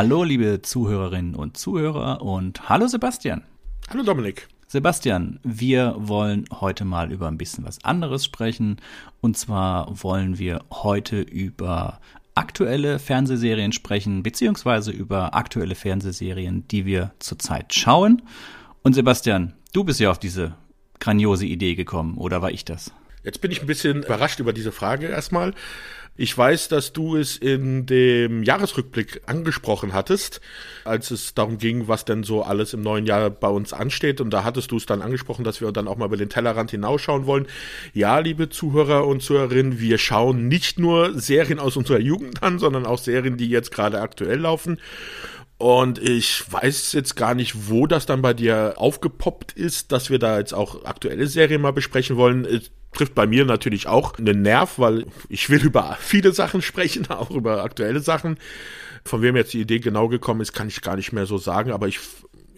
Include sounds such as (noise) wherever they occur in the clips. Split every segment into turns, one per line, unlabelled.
Hallo, liebe Zuhörerinnen und Zuhörer und hallo Sebastian.
Hallo Dominik.
Sebastian, wir wollen heute mal über ein bisschen was anderes sprechen. Und zwar wollen wir heute über aktuelle Fernsehserien sprechen, beziehungsweise über aktuelle Fernsehserien, die wir zurzeit schauen. Und Sebastian, du bist ja auf diese grandiose Idee gekommen, oder war ich das?
Jetzt bin ich ein bisschen überrascht über diese Frage erstmal. Ich weiß, dass du es in dem Jahresrückblick angesprochen hattest, als es darum ging, was denn so alles im neuen Jahr bei uns ansteht. Und da hattest du es dann angesprochen, dass wir dann auch mal über den Tellerrand hinausschauen wollen. Ja, liebe Zuhörer und Zuhörerinnen, wir schauen nicht nur Serien aus unserer Jugend an, sondern auch Serien, die jetzt gerade aktuell laufen. Und ich weiß jetzt gar nicht, wo das dann bei dir aufgepoppt ist, dass wir da jetzt auch aktuelle Serien mal besprechen wollen trifft bei mir natürlich auch einen Nerv, weil ich will über viele Sachen sprechen, (laughs) auch über aktuelle Sachen. Von wem jetzt die Idee genau gekommen ist, kann ich gar nicht mehr so sagen, aber ich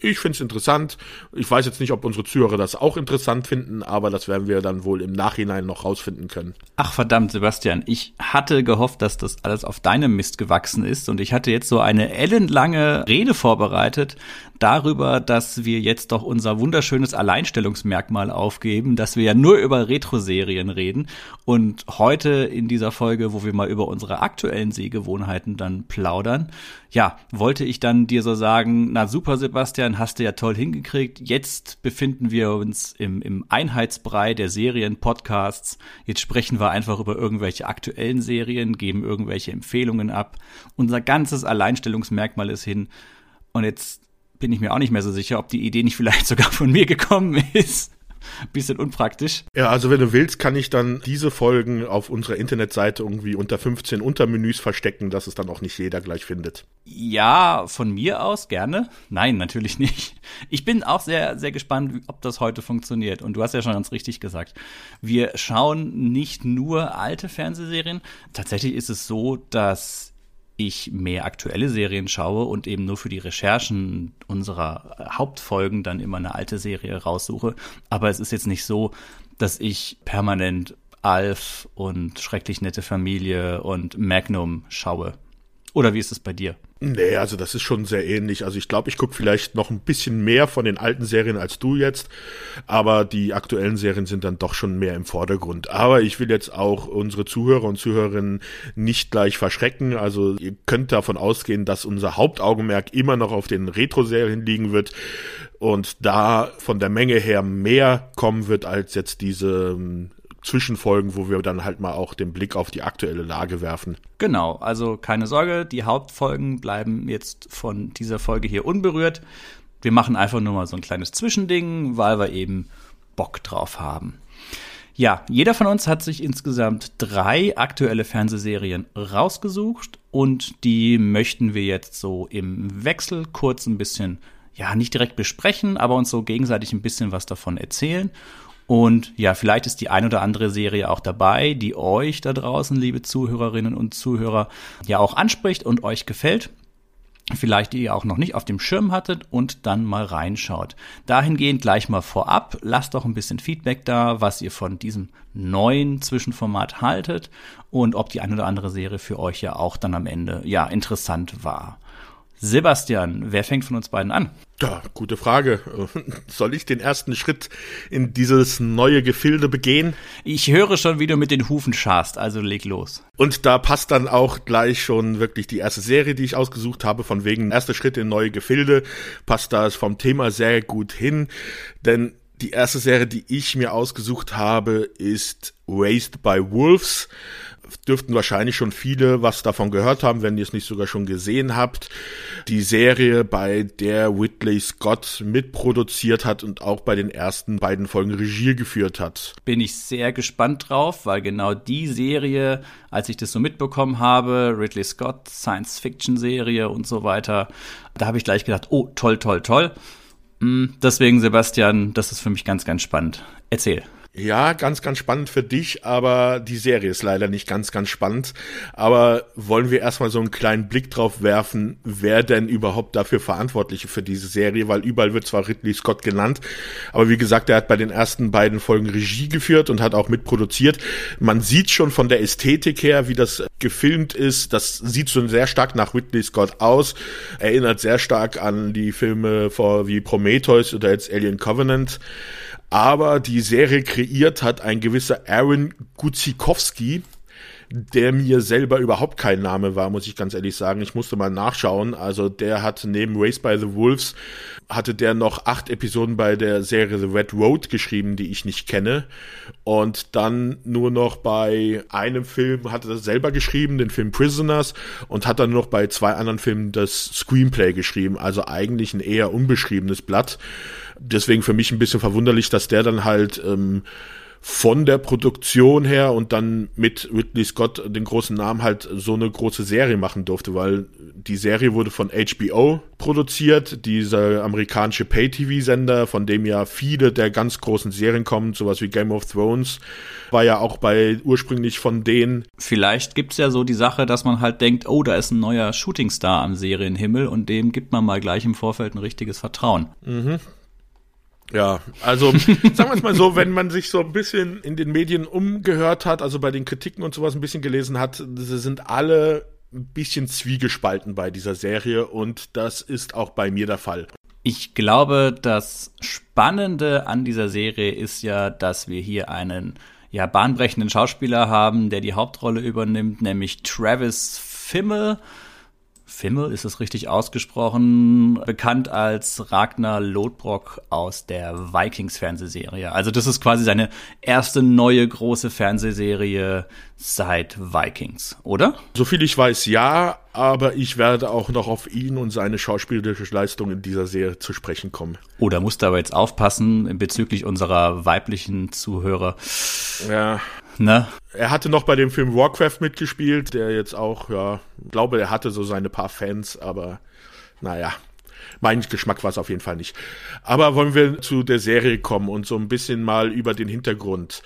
ich finde es interessant. Ich weiß jetzt nicht, ob unsere Zuhörer das auch interessant finden, aber das werden wir dann wohl im Nachhinein noch rausfinden können.
Ach verdammt, Sebastian, ich hatte gehofft, dass das alles auf deinem Mist gewachsen ist und ich hatte jetzt so eine ellenlange Rede vorbereitet darüber, dass wir jetzt doch unser wunderschönes Alleinstellungsmerkmal aufgeben, dass wir ja nur über Retro-Serien reden und heute in dieser Folge, wo wir mal über unsere aktuellen Sehgewohnheiten dann plaudern, ja, wollte ich dann dir so sagen, na super Sebastian, hast du ja toll hingekriegt. Jetzt befinden wir uns im, im Einheitsbrei der Serien, Podcasts. Jetzt sprechen wir einfach über irgendwelche aktuellen Serien, geben irgendwelche Empfehlungen ab. Unser ganzes Alleinstellungsmerkmal ist hin. Und jetzt bin ich mir auch nicht mehr so sicher, ob die Idee nicht vielleicht (laughs) sogar von mir gekommen ist. Bisschen unpraktisch.
Ja, also wenn du willst, kann ich dann diese Folgen auf unserer Internetseite irgendwie unter 15 Untermenüs verstecken, dass es dann auch nicht jeder gleich findet.
Ja, von mir aus gerne. Nein, natürlich nicht. Ich bin auch sehr, sehr gespannt, ob das heute funktioniert. Und du hast ja schon ganz richtig gesagt. Wir schauen nicht nur alte Fernsehserien. Tatsächlich ist es so, dass ich mehr aktuelle Serien schaue und eben nur für die Recherchen unserer Hauptfolgen dann immer eine alte Serie raussuche. Aber es ist jetzt nicht so, dass ich permanent Alf und Schrecklich nette Familie und Magnum schaue. Oder wie ist es bei dir?
Nee, also das ist schon sehr ähnlich. Also ich glaube, ich gucke vielleicht noch ein bisschen mehr von den alten Serien als du jetzt, aber die aktuellen Serien sind dann doch schon mehr im Vordergrund. Aber ich will jetzt auch unsere Zuhörer und Zuhörerinnen nicht gleich verschrecken. Also ihr könnt davon ausgehen, dass unser Hauptaugenmerk immer noch auf den Retro-Serien liegen wird und da von der Menge her mehr kommen wird als jetzt diese ähm, Zwischenfolgen, wo wir dann halt mal auch den Blick auf die aktuelle Lage werfen.
Genau, also keine Sorge, die Hauptfolgen bleiben jetzt von dieser Folge hier unberührt. Wir machen einfach nur mal so ein kleines Zwischending, weil wir eben Bock drauf haben. Ja, jeder von uns hat sich insgesamt drei aktuelle Fernsehserien rausgesucht und die möchten wir jetzt so im Wechsel kurz ein bisschen, ja, nicht direkt besprechen, aber uns so gegenseitig ein bisschen was davon erzählen und ja, vielleicht ist die ein oder andere Serie auch dabei, die euch da draußen, liebe Zuhörerinnen und Zuhörer, ja auch anspricht und euch gefällt. Vielleicht die ihr auch noch nicht auf dem Schirm hattet und dann mal reinschaut. Dahingehend gleich mal vorab, lasst doch ein bisschen Feedback da, was ihr von diesem neuen Zwischenformat haltet und ob die ein oder andere Serie für euch ja auch dann am Ende ja interessant war. Sebastian, wer fängt von uns beiden an?
Ja, gute Frage. (laughs) Soll ich den ersten Schritt in dieses neue Gefilde begehen?
Ich höre schon, wie du mit den Hufen scharst, also leg los.
Und da passt dann auch gleich schon wirklich die erste Serie, die ich ausgesucht habe, von wegen erster Schritt in neue Gefilde, passt das vom Thema sehr gut hin, denn die erste Serie, die ich mir ausgesucht habe, ist Raised by Wolves dürften wahrscheinlich schon viele was davon gehört haben, wenn ihr es nicht sogar schon gesehen habt. Die Serie, bei der Whitley Scott mitproduziert hat und auch bei den ersten beiden Folgen Regie geführt hat.
Bin ich sehr gespannt drauf, weil genau die Serie, als ich das so mitbekommen habe, Ridley Scott, Science-Fiction-Serie und so weiter, da habe ich gleich gedacht, oh, toll, toll, toll. Hm, deswegen, Sebastian, das ist für mich ganz, ganz spannend. Erzähl.
Ja, ganz, ganz spannend für dich, aber die Serie ist leider nicht ganz, ganz spannend. Aber wollen wir erstmal so einen kleinen Blick drauf werfen, wer denn überhaupt dafür verantwortlich für diese Serie, weil überall wird zwar Ridley Scott genannt, aber wie gesagt, er hat bei den ersten beiden Folgen Regie geführt und hat auch mitproduziert. Man sieht schon von der Ästhetik her, wie das gefilmt ist, das sieht schon sehr stark nach Ridley Scott aus, erinnert sehr stark an die Filme vor wie Prometheus oder jetzt Alien Covenant aber die Serie kreiert hat ein gewisser Aaron Guzikowski, der mir selber überhaupt kein Name war, muss ich ganz ehrlich sagen. Ich musste mal nachschauen. Also der hat neben Race by the Wolves hatte der noch acht Episoden bei der Serie The Red Road geschrieben, die ich nicht kenne. Und dann nur noch bei einem Film hat er selber geschrieben, den Film Prisoners, und hat dann noch bei zwei anderen Filmen das Screenplay geschrieben. Also eigentlich ein eher unbeschriebenes Blatt deswegen für mich ein bisschen verwunderlich, dass der dann halt ähm, von der Produktion her und dann mit Ridley Scott den großen Namen halt so eine große Serie machen durfte, weil die Serie wurde von HBO produziert, dieser amerikanische Pay-TV-Sender, von dem ja viele der ganz großen Serien kommen, sowas wie Game of Thrones, war ja auch bei ursprünglich von denen.
Vielleicht gibt's ja so die Sache, dass man halt denkt, oh, da ist ein neuer Shootingstar am Serienhimmel und dem gibt man mal gleich im Vorfeld ein richtiges Vertrauen.
Mhm. Ja, also (laughs) sagen wir es mal so, wenn man sich so ein bisschen in den Medien umgehört hat, also bei den Kritiken und sowas ein bisschen gelesen hat, sie sind alle ein bisschen zwiegespalten bei dieser Serie und das ist auch bei mir der Fall.
Ich glaube, das Spannende an dieser Serie ist ja, dass wir hier einen ja bahnbrechenden Schauspieler haben, der die Hauptrolle übernimmt, nämlich Travis Fimmel Fimmel, ist es richtig ausgesprochen, bekannt als Ragnar Lodbrok aus der Vikings-Fernsehserie. Also das ist quasi seine erste neue große Fernsehserie seit Vikings, oder?
Soviel ich weiß, ja, aber ich werde auch noch auf ihn und seine schauspielerische Leistung in dieser Serie zu sprechen kommen.
Oh, da musst du aber jetzt aufpassen bezüglich unserer weiblichen Zuhörer.
Ja. Ne? Er hatte noch bei dem Film Warcraft mitgespielt, der jetzt auch, ja, glaube, er hatte so seine paar Fans, aber naja, mein Geschmack war es auf jeden Fall nicht. Aber wollen wir zu der Serie kommen und so ein bisschen mal über den Hintergrund.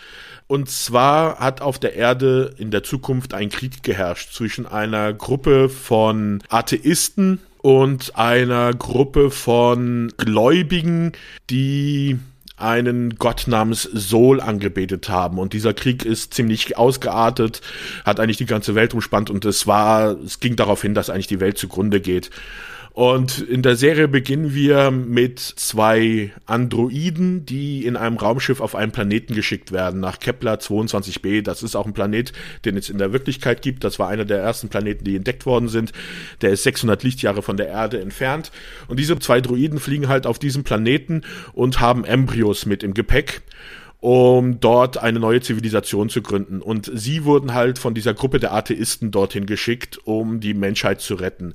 Und zwar hat auf der Erde in der Zukunft ein Krieg geherrscht zwischen einer Gruppe von Atheisten und einer Gruppe von Gläubigen, die einen Gott namens Sol angebetet haben. Und dieser Krieg ist ziemlich ausgeartet, hat eigentlich die ganze Welt umspannt und es war, es ging darauf hin, dass eigentlich die Welt zugrunde geht. Und in der Serie beginnen wir mit zwei Androiden, die in einem Raumschiff auf einen Planeten geschickt werden, nach Kepler 22b. Das ist auch ein Planet, den es in der Wirklichkeit gibt. Das war einer der ersten Planeten, die entdeckt worden sind. Der ist 600 Lichtjahre von der Erde entfernt. Und diese zwei Droiden fliegen halt auf diesem Planeten und haben Embryos mit im Gepäck um dort eine neue Zivilisation zu gründen. Und sie wurden halt von dieser Gruppe der Atheisten dorthin geschickt, um die Menschheit zu retten.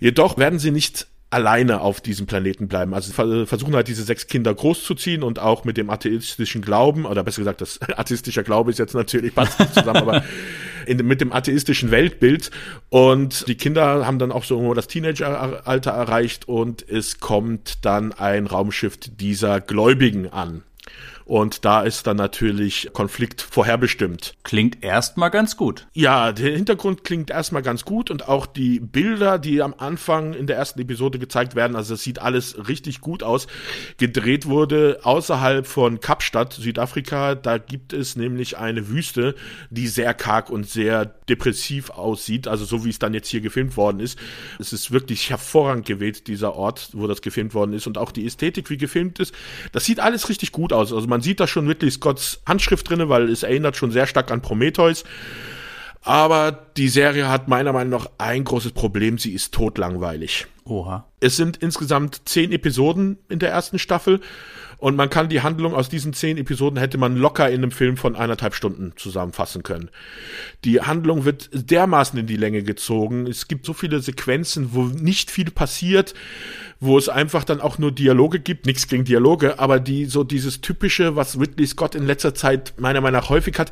Jedoch werden sie nicht alleine auf diesem Planeten bleiben. Also versuchen halt diese sechs Kinder großzuziehen und auch mit dem atheistischen Glauben, oder besser gesagt, das (laughs) atheistische Glaube ist jetzt natürlich passt nicht zusammen, aber (laughs) in, mit dem atheistischen Weltbild. Und die Kinder haben dann auch so das Teenageralter erreicht und es kommt dann ein Raumschiff dieser Gläubigen an. Und da ist dann natürlich Konflikt vorherbestimmt.
Klingt erstmal ganz gut.
Ja, der Hintergrund klingt erstmal ganz gut und auch die Bilder, die am Anfang in der ersten Episode gezeigt werden, also es sieht alles richtig gut aus. Gedreht wurde außerhalb von Kapstadt, Südafrika. Da gibt es nämlich eine Wüste, die sehr karg und sehr depressiv aussieht, also so wie es dann jetzt hier gefilmt worden ist. Es ist wirklich hervorragend gewählt, dieser Ort, wo das gefilmt worden ist und auch die Ästhetik, wie gefilmt ist. Das sieht alles richtig gut aus. Also man sieht da schon wirklich Scotts Handschrift drinne, weil es erinnert schon sehr stark an Prometheus. Aber die Serie hat meiner Meinung nach ein großes Problem. Sie ist totlangweilig.
Oha.
Es sind insgesamt zehn Episoden in der ersten Staffel und man kann die Handlung aus diesen zehn Episoden hätte man locker in einem Film von eineinhalb Stunden zusammenfassen können. Die Handlung wird dermaßen in die Länge gezogen. Es gibt so viele Sequenzen, wo nicht viel passiert, wo es einfach dann auch nur Dialoge gibt. Nichts gegen Dialoge, aber die so dieses typische, was Ridley Scott in letzter Zeit meiner Meinung nach häufig hat,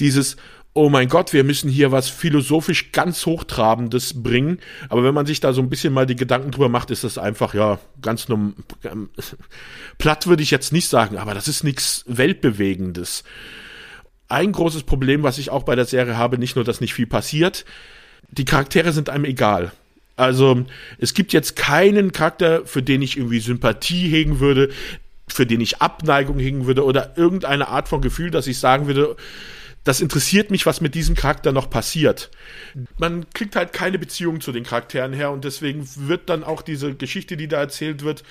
dieses oh mein Gott, wir müssen hier was philosophisch ganz Hochtrabendes bringen. Aber wenn man sich da so ein bisschen mal die Gedanken drüber macht, ist das einfach, ja, ganz normal. Ähm, platt würde ich jetzt nicht sagen, aber das ist nichts Weltbewegendes. Ein großes Problem, was ich auch bei der Serie habe, nicht nur, dass nicht viel passiert, die Charaktere sind einem egal. Also es gibt jetzt keinen Charakter, für den ich irgendwie Sympathie hegen würde, für den ich Abneigung hegen würde oder irgendeine Art von Gefühl, dass ich sagen würde, das interessiert mich, was mit diesem Charakter noch passiert. Man kriegt halt keine Beziehung zu den Charakteren her und deswegen wird dann auch diese Geschichte, die da erzählt wird,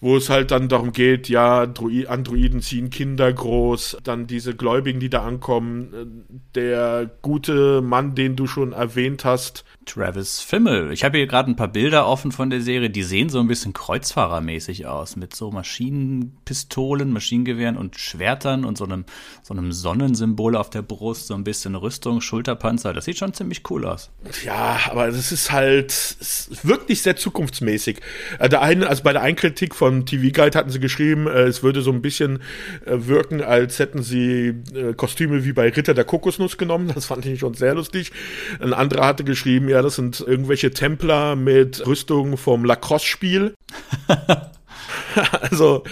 wo es halt dann darum geht, ja, Androiden ziehen Kinder groß, dann diese Gläubigen, die da ankommen, äh, der gute Mann, den du schon erwähnt hast,
Travis Fimmel. Ich habe hier gerade ein paar Bilder offen von der Serie, die sehen so ein bisschen Kreuzfahrermäßig aus, mit so Maschinenpistolen, Maschinengewehren und Schwertern und so einem, so einem Sonnensymbol auf der Brust, so ein bisschen Rüstung, Schulterpanzer. Das sieht schon ziemlich cool aus.
Ja, aber das ist halt wirklich sehr zukunftsmäßig. Äh, der eine, also bei der Einkritik von TV Guide hatten sie geschrieben, äh, es würde so ein bisschen äh, wirken, als hätten sie Kostüme wie bei Ritter der Kokosnuss genommen. Das fand ich schon sehr lustig. Ein anderer hatte geschrieben, ja, ja, das sind irgendwelche Templer mit Rüstung vom Lacrosse-Spiel. (laughs) also,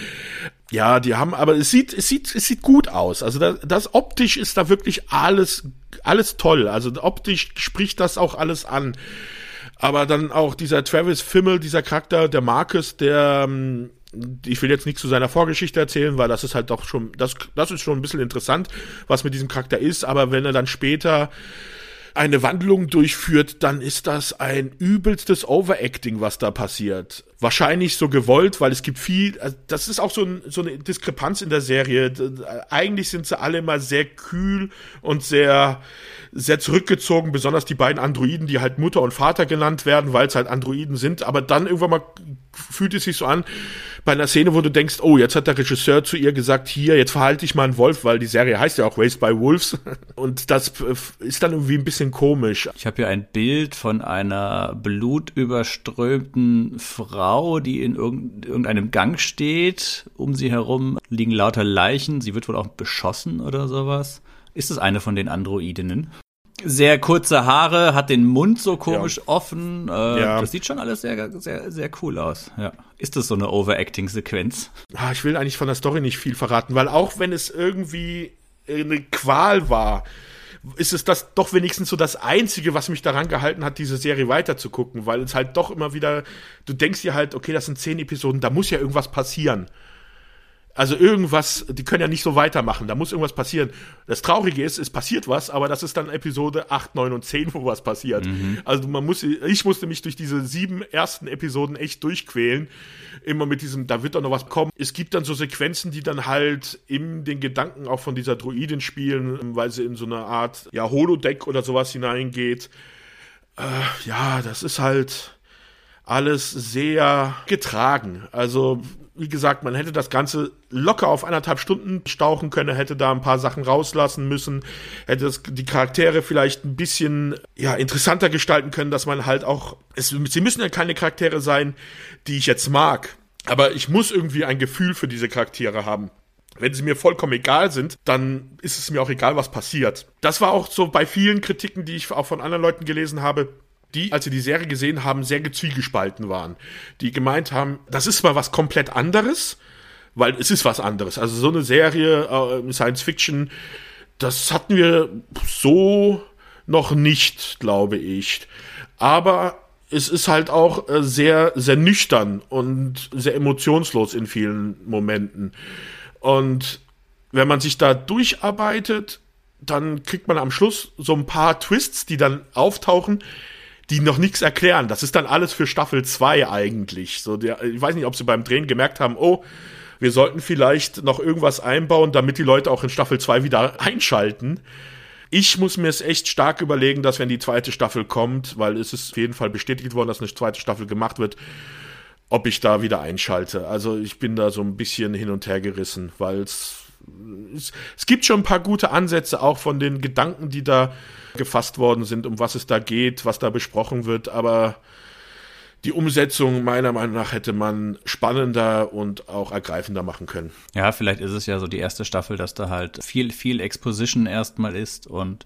ja, die haben, aber es sieht, es sieht, es sieht gut aus. Also das, das optisch ist da wirklich alles, alles toll. Also optisch spricht das auch alles an. Aber dann auch dieser Travis Fimmel, dieser Charakter, der Marcus, der, ähm, ich will jetzt nichts zu seiner Vorgeschichte erzählen, weil das ist halt doch schon, das, das ist schon ein bisschen interessant, was mit diesem Charakter ist, aber wenn er dann später eine Wandlung durchführt, dann ist das ein übelstes Overacting, was da passiert. Wahrscheinlich so gewollt, weil es gibt viel, also das ist auch so, ein, so eine Diskrepanz in der Serie. Eigentlich sind sie alle immer sehr kühl und sehr, sehr zurückgezogen, besonders die beiden Androiden, die halt Mutter und Vater genannt werden, weil es halt Androiden sind. Aber dann irgendwann mal fühlt es sich so an, bei einer Szene, wo du denkst, oh, jetzt hat der Regisseur zu ihr gesagt, hier, jetzt verhalte ich mal einen Wolf, weil die Serie heißt ja auch Raised by Wolves. (laughs) Und das ist dann irgendwie ein bisschen komisch.
Ich habe hier ein Bild von einer blutüberströmten Frau, die in irgendeinem Gang steht. Um sie herum liegen lauter Leichen. Sie wird wohl auch beschossen oder sowas. Ist es eine von den Androidinnen? Sehr kurze Haare, hat den Mund so komisch ja. offen. Äh, ja. Das sieht schon alles sehr, sehr, sehr cool aus. Ja. Ist das so eine Overacting-Sequenz?
Ah, ich will eigentlich von der Story nicht viel verraten, weil auch wenn es irgendwie eine Qual war, ist es das doch wenigstens so das Einzige, was mich daran gehalten hat, diese Serie weiterzugucken, weil es halt doch immer wieder, du denkst dir halt, okay, das sind zehn Episoden, da muss ja irgendwas passieren. Also irgendwas, die können ja nicht so weitermachen, da muss irgendwas passieren. Das Traurige ist, es passiert was, aber das ist dann Episode 8, 9 und 10, wo was passiert. Mhm. Also man muss, ich musste mich durch diese sieben ersten Episoden echt durchquälen. Immer mit diesem, da wird doch noch was kommen. Es gibt dann so Sequenzen, die dann halt in den Gedanken auch von dieser Druidin spielen, weil sie in so eine Art, ja, Holodeck oder sowas hineingeht. Äh, ja, das ist halt alles sehr getragen. Also wie gesagt, man hätte das Ganze locker auf anderthalb Stunden stauchen können, hätte da ein paar Sachen rauslassen müssen, hätte das, die Charaktere vielleicht ein bisschen ja, interessanter gestalten können, dass man halt auch, es, sie müssen ja keine Charaktere sein, die ich jetzt mag, aber ich muss irgendwie ein Gefühl für diese Charaktere haben. Wenn sie mir vollkommen egal sind, dann ist es mir auch egal, was passiert. Das war auch so bei vielen Kritiken, die ich auch von anderen Leuten gelesen habe die, als sie die Serie gesehen haben, sehr gezwiegespalten waren. Die gemeint haben, das ist mal was komplett anderes, weil es ist was anderes. Also so eine Serie äh, Science Fiction, das hatten wir so noch nicht, glaube ich. Aber es ist halt auch äh, sehr, sehr nüchtern und sehr emotionslos in vielen Momenten. Und wenn man sich da durcharbeitet, dann kriegt man am Schluss so ein paar Twists, die dann auftauchen, die noch nichts erklären. Das ist dann alles für Staffel 2 eigentlich. So der, ich weiß nicht, ob sie beim Drehen gemerkt haben, oh, wir sollten vielleicht noch irgendwas einbauen, damit die Leute auch in Staffel 2 wieder einschalten. Ich muss mir es echt stark überlegen, dass wenn die zweite Staffel kommt, weil es ist auf jeden Fall bestätigt worden, dass eine zweite Staffel gemacht wird, ob ich da wieder einschalte. Also ich bin da so ein bisschen hin und her gerissen, weil es, es gibt schon ein paar gute Ansätze auch von den Gedanken, die da gefasst worden sind, um was es da geht, was da besprochen wird, aber die Umsetzung meiner Meinung nach hätte man spannender und auch ergreifender machen können.
Ja, vielleicht ist es ja so die erste Staffel, dass da halt viel, viel Exposition erstmal ist und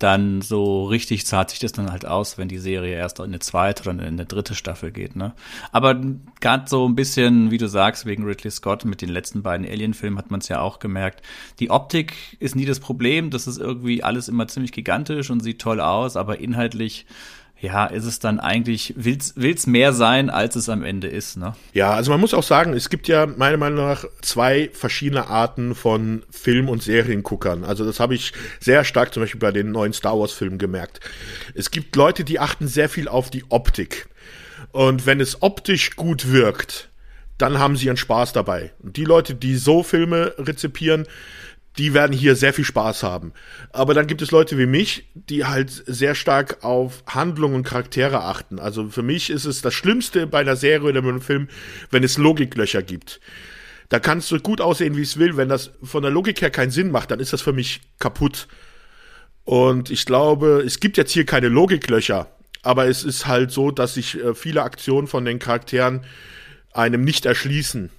dann so richtig zahlt sich das dann halt aus, wenn die Serie erst in eine zweite oder in eine dritte Staffel geht, ne? Aber gerade so ein bisschen, wie du sagst, wegen Ridley Scott mit den letzten beiden Alien-Filmen hat man es ja auch gemerkt. Die Optik ist nie das Problem, das ist irgendwie alles immer ziemlich gigantisch und sieht toll aus, aber inhaltlich ja, ist es dann eigentlich, will's, will's mehr sein, als es am Ende ist, ne?
Ja, also man muss auch sagen, es gibt ja meiner Meinung nach zwei verschiedene Arten von Film- und Serienguckern. Also das habe ich sehr stark zum Beispiel bei den neuen Star Wars-Filmen gemerkt. Es gibt Leute, die achten sehr viel auf die Optik. Und wenn es optisch gut wirkt, dann haben sie ihren Spaß dabei. Und die Leute, die so Filme rezipieren, die werden hier sehr viel Spaß haben. Aber dann gibt es Leute wie mich, die halt sehr stark auf Handlung und Charaktere achten. Also für mich ist es das Schlimmste bei einer Serie oder einem Film, wenn es Logiklöcher gibt. Da kannst du gut aussehen, wie es will. Wenn das von der Logik her keinen Sinn macht, dann ist das für mich kaputt. Und ich glaube, es gibt jetzt hier keine Logiklöcher. Aber es ist halt so, dass sich äh, viele Aktionen von den Charakteren einem nicht erschließen.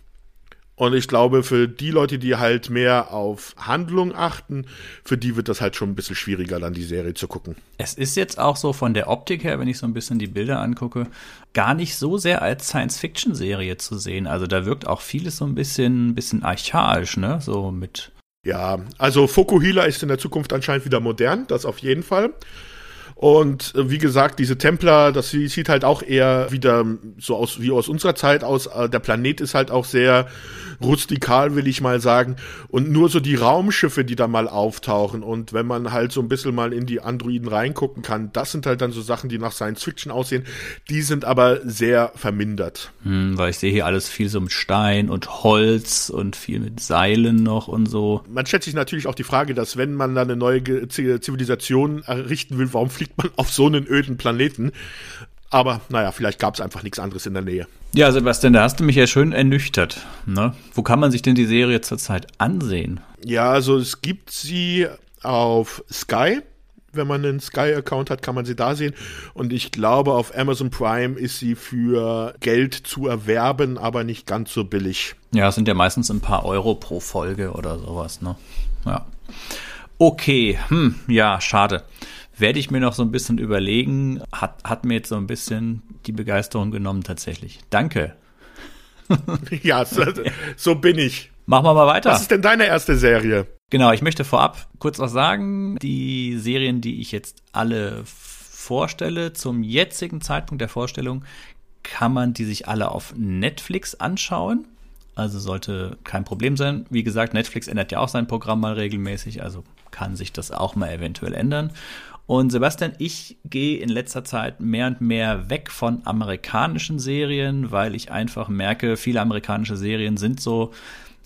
Und ich glaube, für die Leute, die halt mehr auf Handlung achten, für die wird das halt schon ein bisschen schwieriger, dann die Serie zu gucken.
Es ist jetzt auch so von der Optik her, wenn ich so ein bisschen die Bilder angucke, gar nicht so sehr als Science-Fiction-Serie zu sehen. Also da wirkt auch vieles so ein bisschen, bisschen archaisch, ne? So mit.
Ja, also Fokuhila ist in der Zukunft anscheinend wieder modern, das auf jeden Fall. Und äh, wie gesagt, diese Templer, das sieht halt auch eher wieder so aus wie aus unserer Zeit aus. Äh, der Planet ist halt auch sehr rustikal, will ich mal sagen. Und nur so die Raumschiffe, die da mal auftauchen. Und wenn man halt so ein bisschen mal in die Androiden reingucken kann, das sind halt dann so Sachen, die nach Science Fiction aussehen. Die sind aber sehr vermindert.
Hm, weil ich sehe hier alles viel so mit Stein und Holz und viel mit Seilen noch und so.
Man stellt sich natürlich auch die Frage, dass wenn man da eine neue Zivilisation errichten will, warum fliegt man (laughs) auf so einen öden Planeten? Aber naja, vielleicht gab es einfach nichts anderes in der Nähe.
Ja, Sebastian, da hast du mich ja schön ernüchtert. Ne? Wo kann man sich denn die Serie zurzeit ansehen?
Ja, also es gibt sie auf Sky. Wenn man einen Sky-Account hat, kann man sie da sehen. Und ich glaube, auf Amazon Prime ist sie für Geld zu erwerben, aber nicht ganz so billig.
Ja, es sind ja meistens ein paar Euro pro Folge oder sowas, ne? Ja. Okay, hm, ja, schade werde ich mir noch so ein bisschen überlegen. Hat, hat mir jetzt so ein bisschen die Begeisterung genommen tatsächlich. Danke. (laughs)
ja, so, so bin ich.
Machen wir mal weiter.
Was ist denn deine erste Serie?
Genau, ich möchte vorab kurz noch sagen, die Serien, die ich jetzt alle vorstelle, zum jetzigen Zeitpunkt der Vorstellung, kann man die sich alle auf Netflix anschauen. Also sollte kein Problem sein. Wie gesagt, Netflix ändert ja auch sein Programm mal regelmäßig, also kann sich das auch mal eventuell ändern. Und Sebastian, ich gehe in letzter Zeit mehr und mehr weg von amerikanischen Serien, weil ich einfach merke, viele amerikanische Serien sind so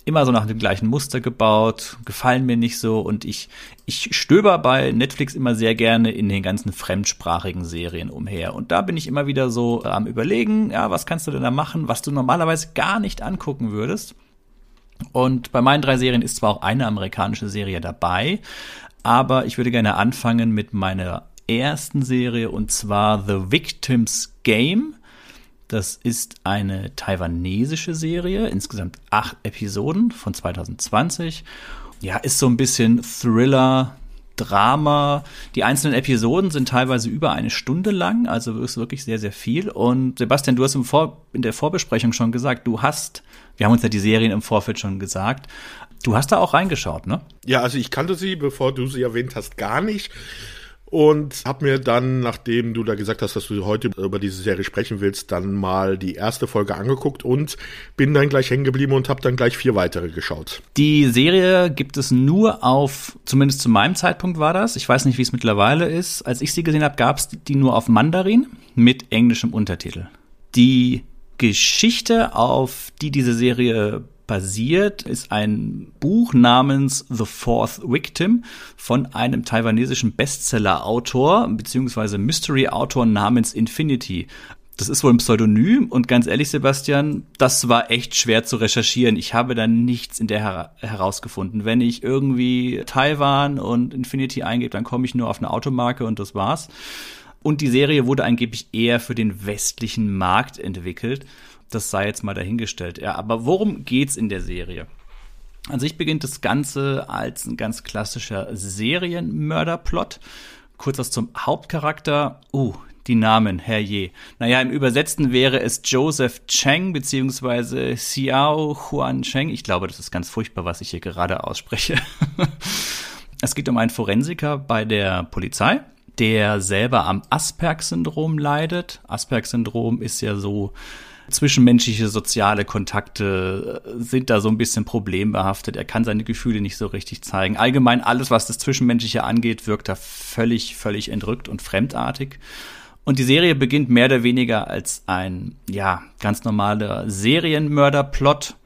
immer so nach dem gleichen Muster gebaut, gefallen mir nicht so und ich, ich stöber bei Netflix immer sehr gerne in den ganzen fremdsprachigen Serien umher. Und da bin ich immer wieder so am überlegen, ja, was kannst du denn da machen, was du normalerweise gar nicht angucken würdest. Und bei meinen drei Serien ist zwar auch eine amerikanische Serie dabei, aber ich würde gerne anfangen mit meiner ersten Serie und zwar The Victims Game. Das ist eine taiwanesische Serie, insgesamt acht Episoden von 2020. Ja, ist so ein bisschen Thriller, Drama. Die einzelnen Episoden sind teilweise über eine Stunde lang, also ist wirklich sehr, sehr viel. Und Sebastian, du hast im Vor in der Vorbesprechung schon gesagt, du hast, wir haben uns ja die Serien im Vorfeld schon gesagt, Du hast da auch reingeschaut, ne?
Ja, also ich kannte sie, bevor du sie erwähnt hast, gar nicht. Und hab mir dann, nachdem du da gesagt hast, dass du heute über diese Serie sprechen willst, dann mal die erste Folge angeguckt und bin dann gleich hängen geblieben und hab dann gleich vier weitere geschaut.
Die Serie gibt es nur auf, zumindest zu meinem Zeitpunkt war das, ich weiß nicht, wie es mittlerweile ist. Als ich sie gesehen habe, gab es die nur auf Mandarin mit englischem Untertitel. Die Geschichte, auf die diese Serie basiert, ist ein Buch namens The Fourth Victim von einem taiwanesischen Bestseller-Autor bzw. Mystery-Autor namens Infinity. Das ist wohl ein Pseudonym und ganz ehrlich, Sebastian, das war echt schwer zu recherchieren. Ich habe da nichts in der her herausgefunden. Wenn ich irgendwie Taiwan und Infinity eingebe, dann komme ich nur auf eine Automarke und das war's. Und die Serie wurde angeblich eher für den westlichen Markt entwickelt. Das sei jetzt mal dahingestellt. Ja, aber worum geht's in der Serie? An sich beginnt das Ganze als ein ganz klassischer Serienmörderplot. Kurz was zum Hauptcharakter. Uh, die Namen, herrje. Naja, im Übersetzten wäre es Joseph Cheng beziehungsweise Xiao Huan Cheng. Ich glaube, das ist ganz furchtbar, was ich hier gerade ausspreche. (laughs) es geht um einen Forensiker bei der Polizei, der selber am Asperg-Syndrom leidet. Asperg-Syndrom ist ja so zwischenmenschliche soziale Kontakte äh, sind da so ein bisschen problembehaftet. Er kann seine Gefühle nicht so richtig zeigen. Allgemein alles, was das Zwischenmenschliche angeht, wirkt er völlig, völlig entrückt und fremdartig. Und die Serie beginnt mehr oder weniger als ein, ja, ganz normaler Serienmörderplot,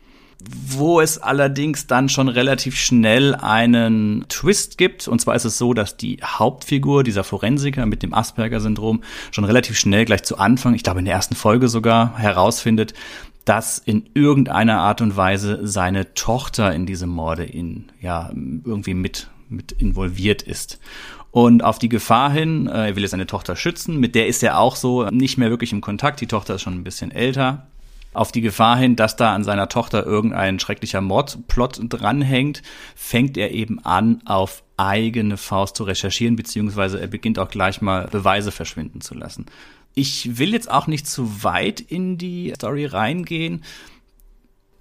wo es allerdings dann schon relativ schnell einen Twist gibt. Und zwar ist es so, dass die Hauptfigur, dieser Forensiker mit dem Asperger-Syndrom, schon relativ schnell gleich zu Anfang, ich glaube in der ersten Folge sogar, herausfindet, dass in irgendeiner Art und Weise seine Tochter in diese Morde in, ja, irgendwie mit, mit involviert ist. Und auf die Gefahr hin, äh, er will jetzt seine Tochter schützen, mit der ist er auch so nicht mehr wirklich im Kontakt. Die Tochter ist schon ein bisschen älter. Auf die Gefahr hin, dass da an seiner Tochter irgendein schrecklicher Mordplot dranhängt, fängt er eben an, auf eigene Faust zu recherchieren, beziehungsweise er beginnt auch gleich mal Beweise verschwinden zu lassen. Ich will jetzt auch nicht zu weit in die Story reingehen.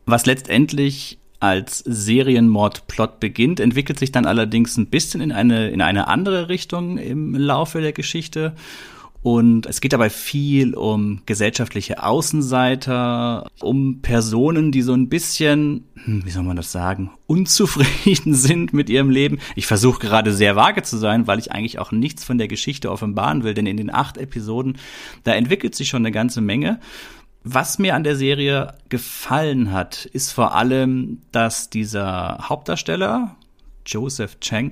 Was letztendlich als Serienmordplot beginnt, entwickelt sich dann allerdings ein bisschen in eine, in eine andere Richtung im Laufe der Geschichte. Und es geht dabei viel um gesellschaftliche Außenseiter, um Personen, die so ein bisschen, hm, wie soll man das sagen, (laughs) unzufrieden sind mit ihrem Leben. Ich versuche gerade sehr vage zu sein, weil ich eigentlich auch nichts von der Geschichte offenbaren will, denn in den acht Episoden, da entwickelt sich schon eine ganze Menge. Was mir an der Serie gefallen hat, ist vor allem, dass dieser Hauptdarsteller, Joseph Chang,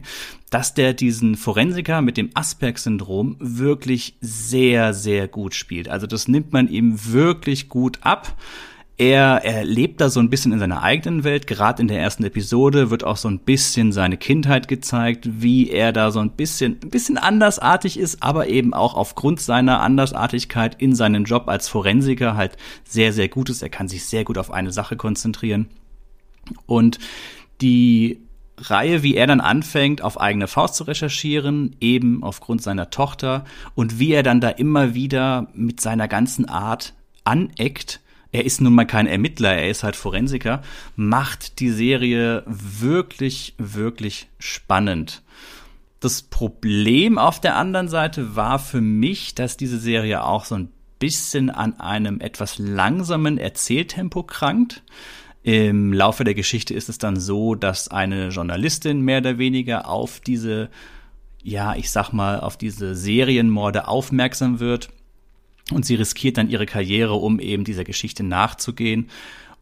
dass der diesen Forensiker mit dem Asperg-Syndrom wirklich sehr, sehr gut spielt. Also das nimmt man ihm wirklich gut ab. Er, er lebt da so ein bisschen in seiner eigenen Welt. Gerade in der ersten Episode wird auch so ein bisschen seine Kindheit gezeigt, wie er da so ein bisschen, ein bisschen andersartig ist, aber eben auch aufgrund seiner Andersartigkeit in seinem Job als Forensiker halt sehr, sehr gut ist. Er kann sich sehr gut auf eine Sache konzentrieren. Und die Reihe, wie er dann anfängt, auf eigene Faust zu recherchieren, eben aufgrund seiner Tochter und wie er dann da immer wieder mit seiner ganzen Art aneckt, er ist nun mal kein Ermittler, er ist halt Forensiker, macht die Serie wirklich, wirklich spannend. Das Problem auf der anderen Seite war für mich, dass diese Serie auch so ein bisschen an einem etwas langsamen Erzähltempo krankt. Im Laufe der Geschichte ist es dann so, dass eine Journalistin mehr oder weniger auf diese, ja, ich sag mal, auf diese Serienmorde aufmerksam wird und sie riskiert dann ihre Karriere, um eben dieser Geschichte nachzugehen.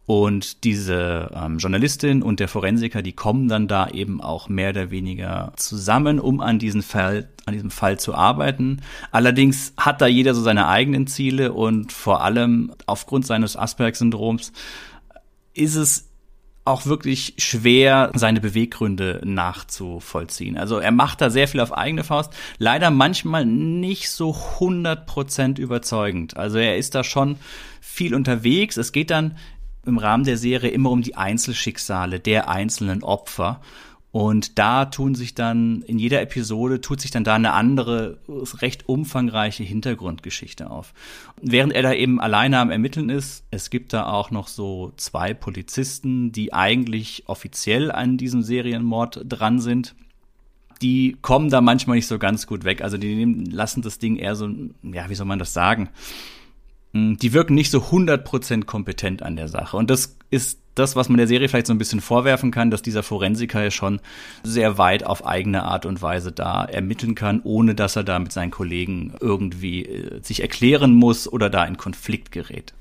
Und diese ähm, Journalistin und der Forensiker, die kommen dann da eben auch mehr oder weniger zusammen, um an diesen Fall, an diesem Fall zu arbeiten. Allerdings hat da jeder so seine eigenen Ziele und vor allem aufgrund seines Asperg-Syndroms ist es auch wirklich schwer, seine Beweggründe nachzuvollziehen. Also er macht da sehr viel auf eigene Faust. Leider manchmal nicht so 100% überzeugend. Also er ist da schon viel unterwegs. Es geht dann im Rahmen der Serie immer um die Einzelschicksale der einzelnen Opfer. Und da tun sich dann, in jeder Episode tut sich dann da eine andere, recht umfangreiche Hintergrundgeschichte auf. Während er da eben alleine am Ermitteln ist, es gibt da auch noch so zwei Polizisten, die eigentlich offiziell an diesem Serienmord dran sind. Die kommen da manchmal nicht so ganz gut weg. Also die nehmen, lassen das Ding eher so, ja, wie soll man das sagen? Hm, die wirken nicht so 100% kompetent an der Sache. Und das ist das, was man der Serie vielleicht so ein bisschen vorwerfen kann, dass dieser Forensiker ja schon sehr weit auf eigene Art und Weise da ermitteln kann, ohne dass er da mit seinen Kollegen irgendwie äh, sich erklären muss oder da in Konflikt gerät.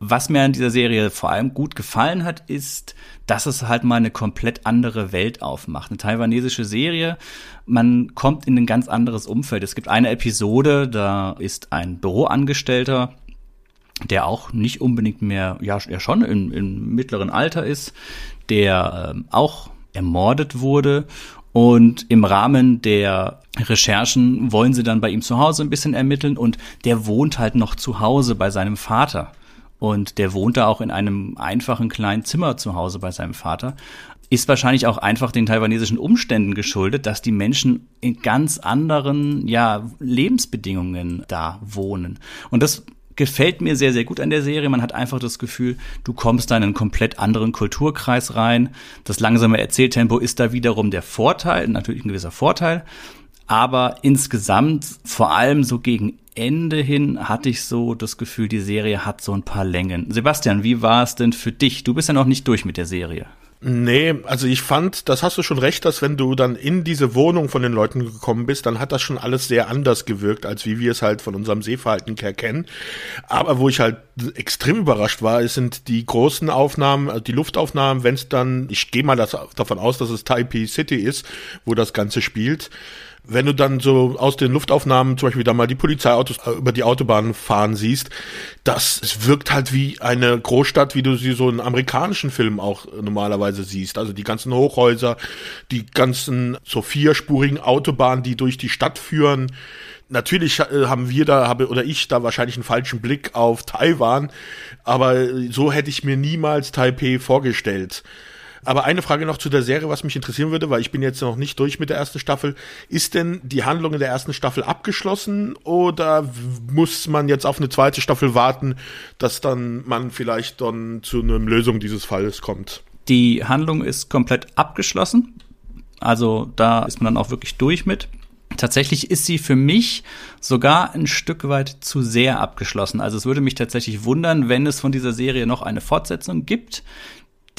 Was mir an dieser Serie vor allem gut gefallen hat, ist, dass es halt mal eine komplett andere Welt aufmacht. Eine taiwanesische Serie. Man kommt in ein ganz anderes Umfeld. Es gibt eine Episode, da ist ein Büroangestellter, der auch nicht unbedingt mehr, ja, ja schon im, im mittleren Alter ist, der ähm, auch ermordet wurde Und im Rahmen der Recherchen wollen sie dann bei ihm zu Hause ein bisschen ermitteln und der wohnt halt noch zu Hause bei seinem Vater. Und der wohnt da auch in einem einfachen kleinen Zimmer zu Hause bei seinem Vater. Ist wahrscheinlich auch einfach den taiwanesischen Umständen geschuldet, dass die Menschen in ganz anderen, ja, Lebensbedingungen da wohnen. Und das gefällt mir sehr, sehr gut an der Serie. Man hat einfach das Gefühl, du kommst da in einen komplett anderen Kulturkreis rein. Das langsame Erzähltempo ist da wiederum der Vorteil, natürlich ein gewisser Vorteil. Aber insgesamt, vor allem so gegen Ende hin, hatte ich so das Gefühl, die Serie hat so ein paar Längen. Sebastian, wie war es denn für dich? Du bist ja noch nicht durch mit der Serie.
Nee, also ich fand, das hast du schon recht, dass wenn du dann in diese Wohnung von den Leuten gekommen bist, dann hat das schon alles sehr anders gewirkt, als wie wir es halt von unserem Sehverhalten her kennen. Aber wo ich halt extrem überrascht war, sind die großen Aufnahmen, äh, die Luftaufnahmen, wenn es dann, ich gehe mal das, davon aus, dass es Taipei City ist, wo das Ganze spielt wenn du dann so aus den Luftaufnahmen zum Beispiel da mal die Polizeiautos äh, über die Autobahn fahren siehst, das es wirkt halt wie eine Großstadt, wie du sie so in amerikanischen Filmen auch normalerweise siehst. Also die ganzen Hochhäuser, die ganzen so vierspurigen Autobahnen, die durch die Stadt führen. Natürlich äh, haben wir da, habe oder ich da wahrscheinlich einen falschen Blick auf Taiwan, aber so hätte ich mir niemals Taipei vorgestellt. Aber eine Frage noch zu der Serie, was mich interessieren würde, weil ich bin jetzt noch nicht durch mit der ersten Staffel. Ist denn die Handlung in der ersten Staffel abgeschlossen oder muss man jetzt auf eine zweite Staffel warten, dass dann man vielleicht dann zu einer Lösung dieses Falles kommt?
Die Handlung ist komplett abgeschlossen. Also da ist man dann auch wirklich durch mit. Tatsächlich ist sie für mich sogar ein Stück weit zu sehr abgeschlossen. Also es würde mich tatsächlich wundern, wenn es von dieser Serie noch eine Fortsetzung gibt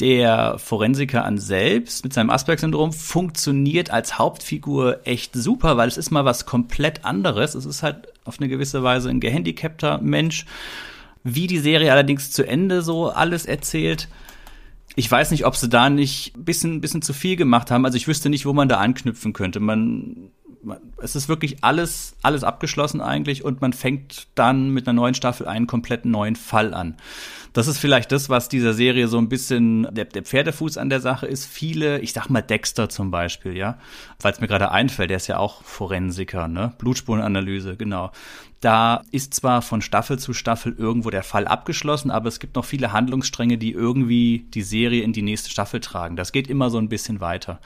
der Forensiker an selbst mit seinem Asperger-Syndrom funktioniert als Hauptfigur echt super, weil es ist mal was komplett anderes. Es ist halt auf eine gewisse Weise ein gehandicapter Mensch. Wie die Serie allerdings zu Ende so alles erzählt, ich weiß nicht, ob sie da nicht ein bisschen, bisschen zu viel gemacht haben. Also ich wüsste nicht, wo man da anknüpfen könnte. Man, man, es ist wirklich alles, alles abgeschlossen eigentlich und man fängt dann mit einer neuen Staffel einen komplett neuen Fall an. Das ist vielleicht das, was dieser Serie so ein bisschen der, der Pferdefuß an der Sache ist. Viele, ich sag mal Dexter zum Beispiel, ja, weil es mir gerade einfällt, der ist ja auch Forensiker, ne? Blutspurenanalyse, genau. Da ist zwar von Staffel zu Staffel irgendwo der Fall abgeschlossen, aber es gibt noch viele Handlungsstränge, die irgendwie die Serie in die nächste Staffel tragen. Das geht immer so ein bisschen weiter.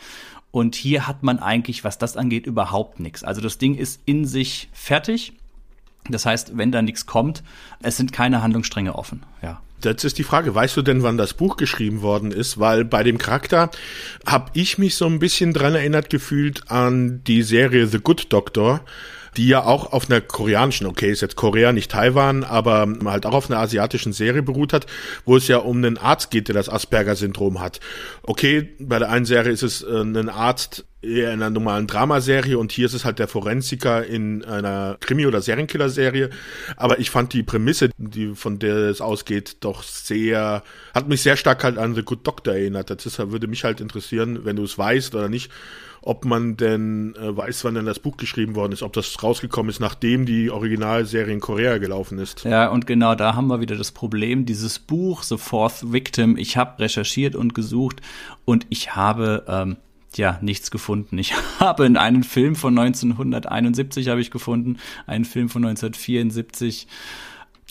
Und hier hat man eigentlich, was das angeht, überhaupt nichts. Also das Ding ist in sich fertig. Das heißt, wenn da nichts kommt, es sind keine Handlungsstränge offen, ja.
Jetzt ist die Frage, weißt du denn, wann das Buch geschrieben worden ist? Weil bei dem Charakter habe ich mich so ein bisschen dran erinnert gefühlt an die Serie The Good Doctor die ja auch auf einer koreanischen, okay, ist jetzt Korea, nicht Taiwan, aber halt auch auf einer asiatischen Serie beruht hat, wo es ja um einen Arzt geht, der das Asperger-Syndrom hat. Okay, bei der einen Serie ist es äh, ein Arzt eher in einer normalen Dramaserie und hier ist es halt der Forensiker in einer Krimi- oder Serienkiller-Serie. Aber ich fand die Prämisse, die von der es ausgeht, doch sehr, hat mich sehr stark halt an The Good Doctor erinnert. Das würde mich halt interessieren, wenn du es weißt oder nicht, ob man denn äh, weiß, wann denn das Buch geschrieben worden ist, ob das rausgekommen ist, nachdem die Originalserie in Korea gelaufen ist.
Ja, und genau da haben wir wieder das Problem, dieses Buch, The Fourth Victim, ich habe recherchiert und gesucht und ich habe ähm, ja nichts gefunden. Ich (laughs) habe in einem Film von 1971 habe ich gefunden, einen Film von 1974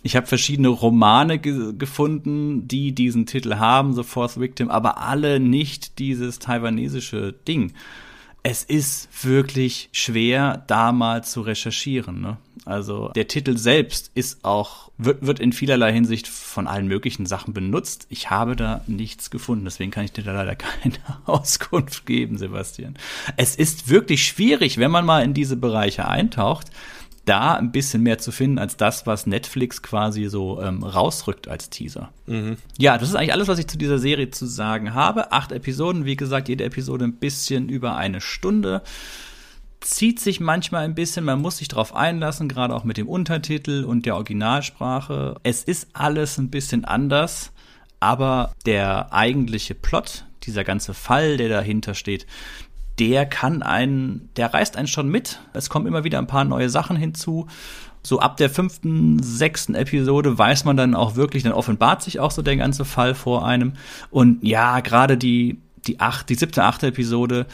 ich habe verschiedene Romane ge gefunden, die diesen Titel haben, The Fourth Victim, aber alle nicht dieses taiwanesische Ding es ist wirklich schwer, da mal zu recherchieren. Ne? Also der Titel selbst ist auch, wird, wird in vielerlei Hinsicht von allen möglichen Sachen benutzt. Ich habe da nichts gefunden, deswegen kann ich dir da leider (laughs) keine Auskunft geben, Sebastian. Es ist wirklich schwierig, wenn man mal in diese Bereiche eintaucht, da ein bisschen mehr zu finden als das, was Netflix quasi so ähm, rausrückt als Teaser. Mhm. Ja, das ist eigentlich alles, was ich zu dieser Serie zu sagen habe. Acht Episoden, wie gesagt, jede Episode ein bisschen über eine Stunde. Zieht sich manchmal ein bisschen, man muss sich darauf einlassen, gerade auch mit dem Untertitel und der Originalsprache. Es ist alles ein bisschen anders, aber der eigentliche Plot, dieser ganze Fall, der dahinter steht, der kann einen, der reißt einen schon mit. Es kommen immer wieder ein paar neue Sachen hinzu. So ab der fünften, sechsten Episode weiß man dann auch wirklich, dann offenbart sich auch so der ganze Fall vor einem. Und ja, gerade die, die acht, die siebte, achte Episode,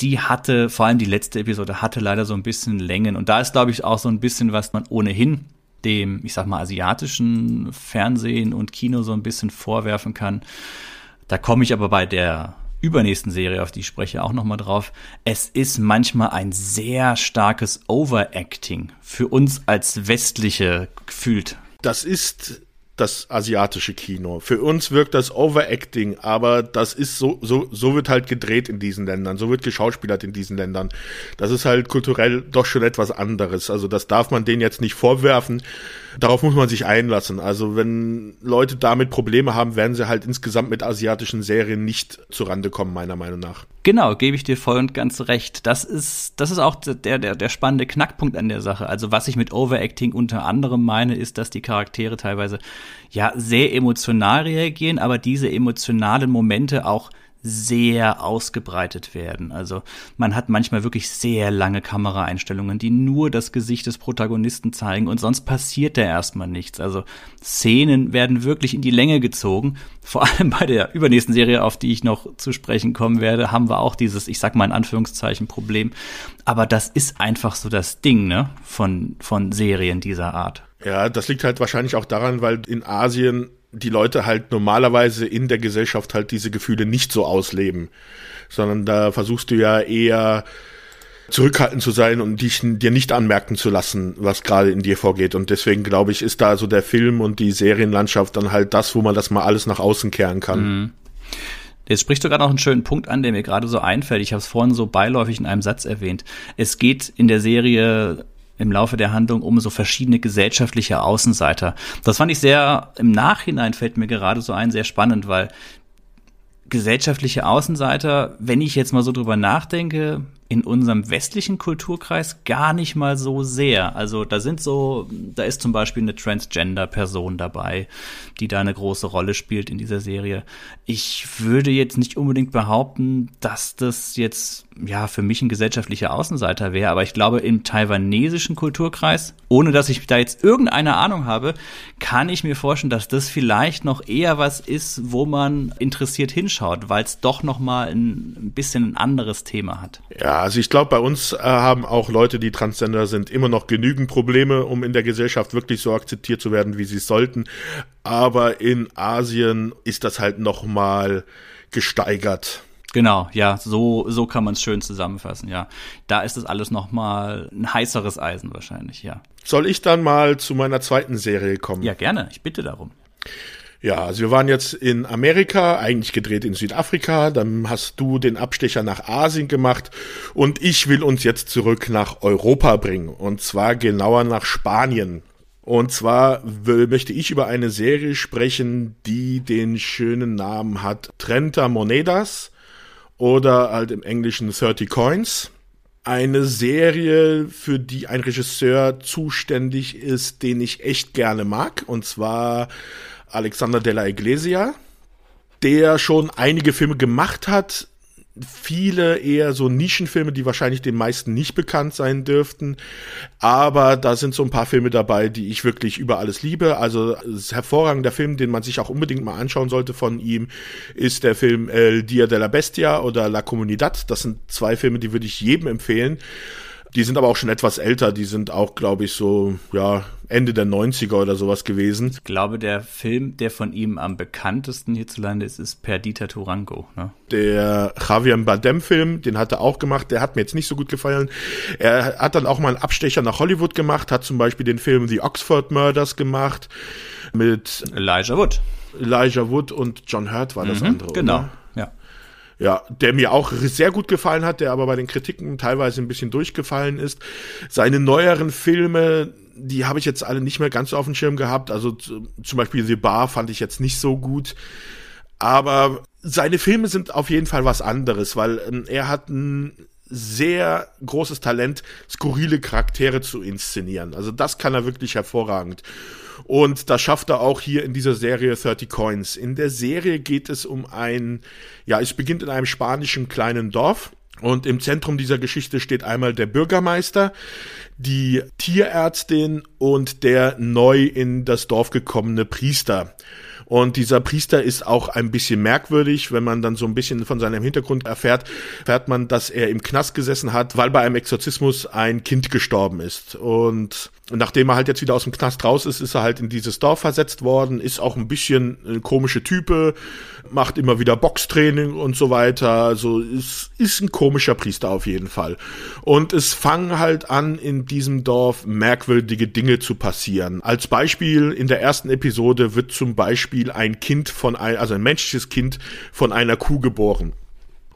die hatte, vor allem die letzte Episode, hatte leider so ein bisschen Längen. Und da ist, glaube ich, auch so ein bisschen, was man ohnehin dem, ich sag mal, asiatischen Fernsehen und Kino so ein bisschen vorwerfen kann. Da komme ich aber bei der übernächsten Serie, auf die ich spreche, auch nochmal drauf. Es ist manchmal ein sehr starkes Overacting für uns als Westliche gefühlt.
Das ist das asiatische Kino. Für uns wirkt das Overacting, aber das ist so, so, so wird halt gedreht in diesen Ländern, so wird geschauspielert in diesen Ländern. Das ist halt kulturell doch schon etwas anderes. Also das darf man denen jetzt nicht vorwerfen. Darauf muss man sich einlassen. Also wenn Leute damit Probleme haben, werden sie halt insgesamt mit asiatischen Serien nicht zurande kommen, meiner Meinung nach.
Genau, gebe ich dir voll und ganz recht. Das ist, das ist auch der, der, der spannende Knackpunkt an der Sache. Also was ich mit Overacting unter anderem meine, ist, dass die Charaktere teilweise ja sehr emotional reagieren, aber diese emotionalen Momente auch sehr ausgebreitet werden. Also man hat manchmal wirklich sehr lange Kameraeinstellungen, die nur das Gesicht des Protagonisten zeigen und sonst passiert da erstmal nichts. Also Szenen werden wirklich in die Länge gezogen. Vor allem bei der übernächsten Serie, auf die ich noch zu sprechen kommen werde, haben wir auch dieses, ich sag mal in Anführungszeichen, Problem. Aber das ist einfach so das Ding, ne, von, von Serien dieser Art.
Ja, das liegt halt wahrscheinlich auch daran, weil in Asien die Leute halt normalerweise in der Gesellschaft halt diese Gefühle nicht so ausleben, sondern da versuchst du ja eher zurückhaltend zu sein und dich dir nicht anmerken zu lassen, was gerade in dir vorgeht. Und deswegen glaube ich, ist da so der Film und die Serienlandschaft dann halt das, wo man das mal alles nach außen kehren kann. Mhm.
Jetzt sprichst du gerade noch einen schönen Punkt an, der mir gerade so einfällt. Ich habe es vorhin so beiläufig in einem Satz erwähnt. Es geht in der Serie im Laufe der Handlung um so verschiedene gesellschaftliche Außenseiter. Das fand ich sehr, im Nachhinein fällt mir gerade so ein, sehr spannend, weil gesellschaftliche Außenseiter, wenn ich jetzt mal so drüber nachdenke, in unserem westlichen Kulturkreis gar nicht mal so sehr. Also da sind so, da ist zum Beispiel eine Transgender-Person dabei, die da eine große Rolle spielt in dieser Serie. Ich würde jetzt nicht unbedingt behaupten, dass das jetzt ja für mich ein gesellschaftlicher Außenseiter wäre, aber ich glaube im taiwanesischen Kulturkreis, ohne dass ich da jetzt irgendeine Ahnung habe, kann ich mir vorstellen, dass das vielleicht noch eher was ist, wo man interessiert hinschaut, weil es doch noch mal ein bisschen ein anderes Thema hat.
Ja, also ich glaube, bei uns äh, haben auch Leute, die Transgender sind, immer noch genügend Probleme, um in der Gesellschaft wirklich so akzeptiert zu werden, wie sie sollten. Aber in Asien ist das halt noch mal gesteigert.
Genau, ja, so, so kann man es schön zusammenfassen, ja. Da ist das alles noch mal ein heißeres Eisen wahrscheinlich, ja.
Soll ich dann mal zu meiner zweiten Serie kommen?
Ja, gerne, ich bitte darum.
Ja, also wir waren jetzt in Amerika, eigentlich gedreht in Südafrika, dann hast du den Abstecher nach Asien gemacht und ich will uns jetzt zurück nach Europa bringen und zwar genauer nach Spanien. Und zwar möchte ich über eine Serie sprechen, die den schönen Namen hat Trenta Monedas oder halt im Englischen 30 Coins. Eine Serie, für die ein Regisseur zuständig ist, den ich echt gerne mag. Und zwar Alexander de la Iglesia, der schon einige Filme gemacht hat, viele eher so Nischenfilme, die wahrscheinlich den meisten nicht bekannt sein dürften. Aber da sind so ein paar Filme dabei, die ich wirklich über alles liebe. Also hervorragender Film, den man sich auch unbedingt mal anschauen sollte von ihm, ist der Film El Dia de la Bestia oder La Comunidad. Das sind zwei Filme, die würde ich jedem empfehlen. Die sind aber auch schon etwas älter. Die sind auch, glaube ich, so, ja, Ende der 90er oder sowas gewesen.
Ich glaube, der Film, der von ihm am bekanntesten hierzulande ist, ist Perdita Turango. Ne?
Der Javier Bardem-Film, den hat er auch gemacht. Der hat mir jetzt nicht so gut gefallen. Er hat dann auch mal einen Abstecher nach Hollywood gemacht, hat zum Beispiel den Film The Oxford Murders gemacht mit
Elijah Wood.
Elijah Wood und John Hurt war das mhm, andere.
Genau. Oder?
Ja, der mir auch sehr gut gefallen hat, der aber bei den Kritiken teilweise ein bisschen durchgefallen ist. Seine neueren Filme, die habe ich jetzt alle nicht mehr ganz so auf dem Schirm gehabt. Also zum Beispiel The Bar fand ich jetzt nicht so gut. Aber seine Filme sind auf jeden Fall was anderes, weil ähm, er hat ein sehr großes Talent, skurrile Charaktere zu inszenieren. Also das kann er wirklich hervorragend. Und das schafft er auch hier in dieser Serie 30 Coins. In der Serie geht es um ein, ja, es beginnt in einem spanischen kleinen Dorf. Und im Zentrum dieser Geschichte steht einmal der Bürgermeister, die Tierärztin und der neu in das Dorf gekommene Priester. Und dieser Priester ist auch ein bisschen merkwürdig, wenn man dann so ein bisschen von seinem Hintergrund erfährt, erfährt man, dass er im Knast gesessen hat, weil bei einem Exorzismus ein Kind gestorben ist. Und nachdem er halt jetzt wieder aus dem Knast raus ist, ist er halt in dieses Dorf versetzt worden, ist auch ein bisschen eine komische Type, macht immer wieder Boxtraining und so weiter. Also ist, ist ein komischer Priester auf jeden Fall. Und es fangen halt an, in diesem Dorf merkwürdige Dinge zu passieren. Als Beispiel in der ersten Episode wird zum Beispiel ein Kind von ein, also ein menschliches Kind von einer Kuh geboren.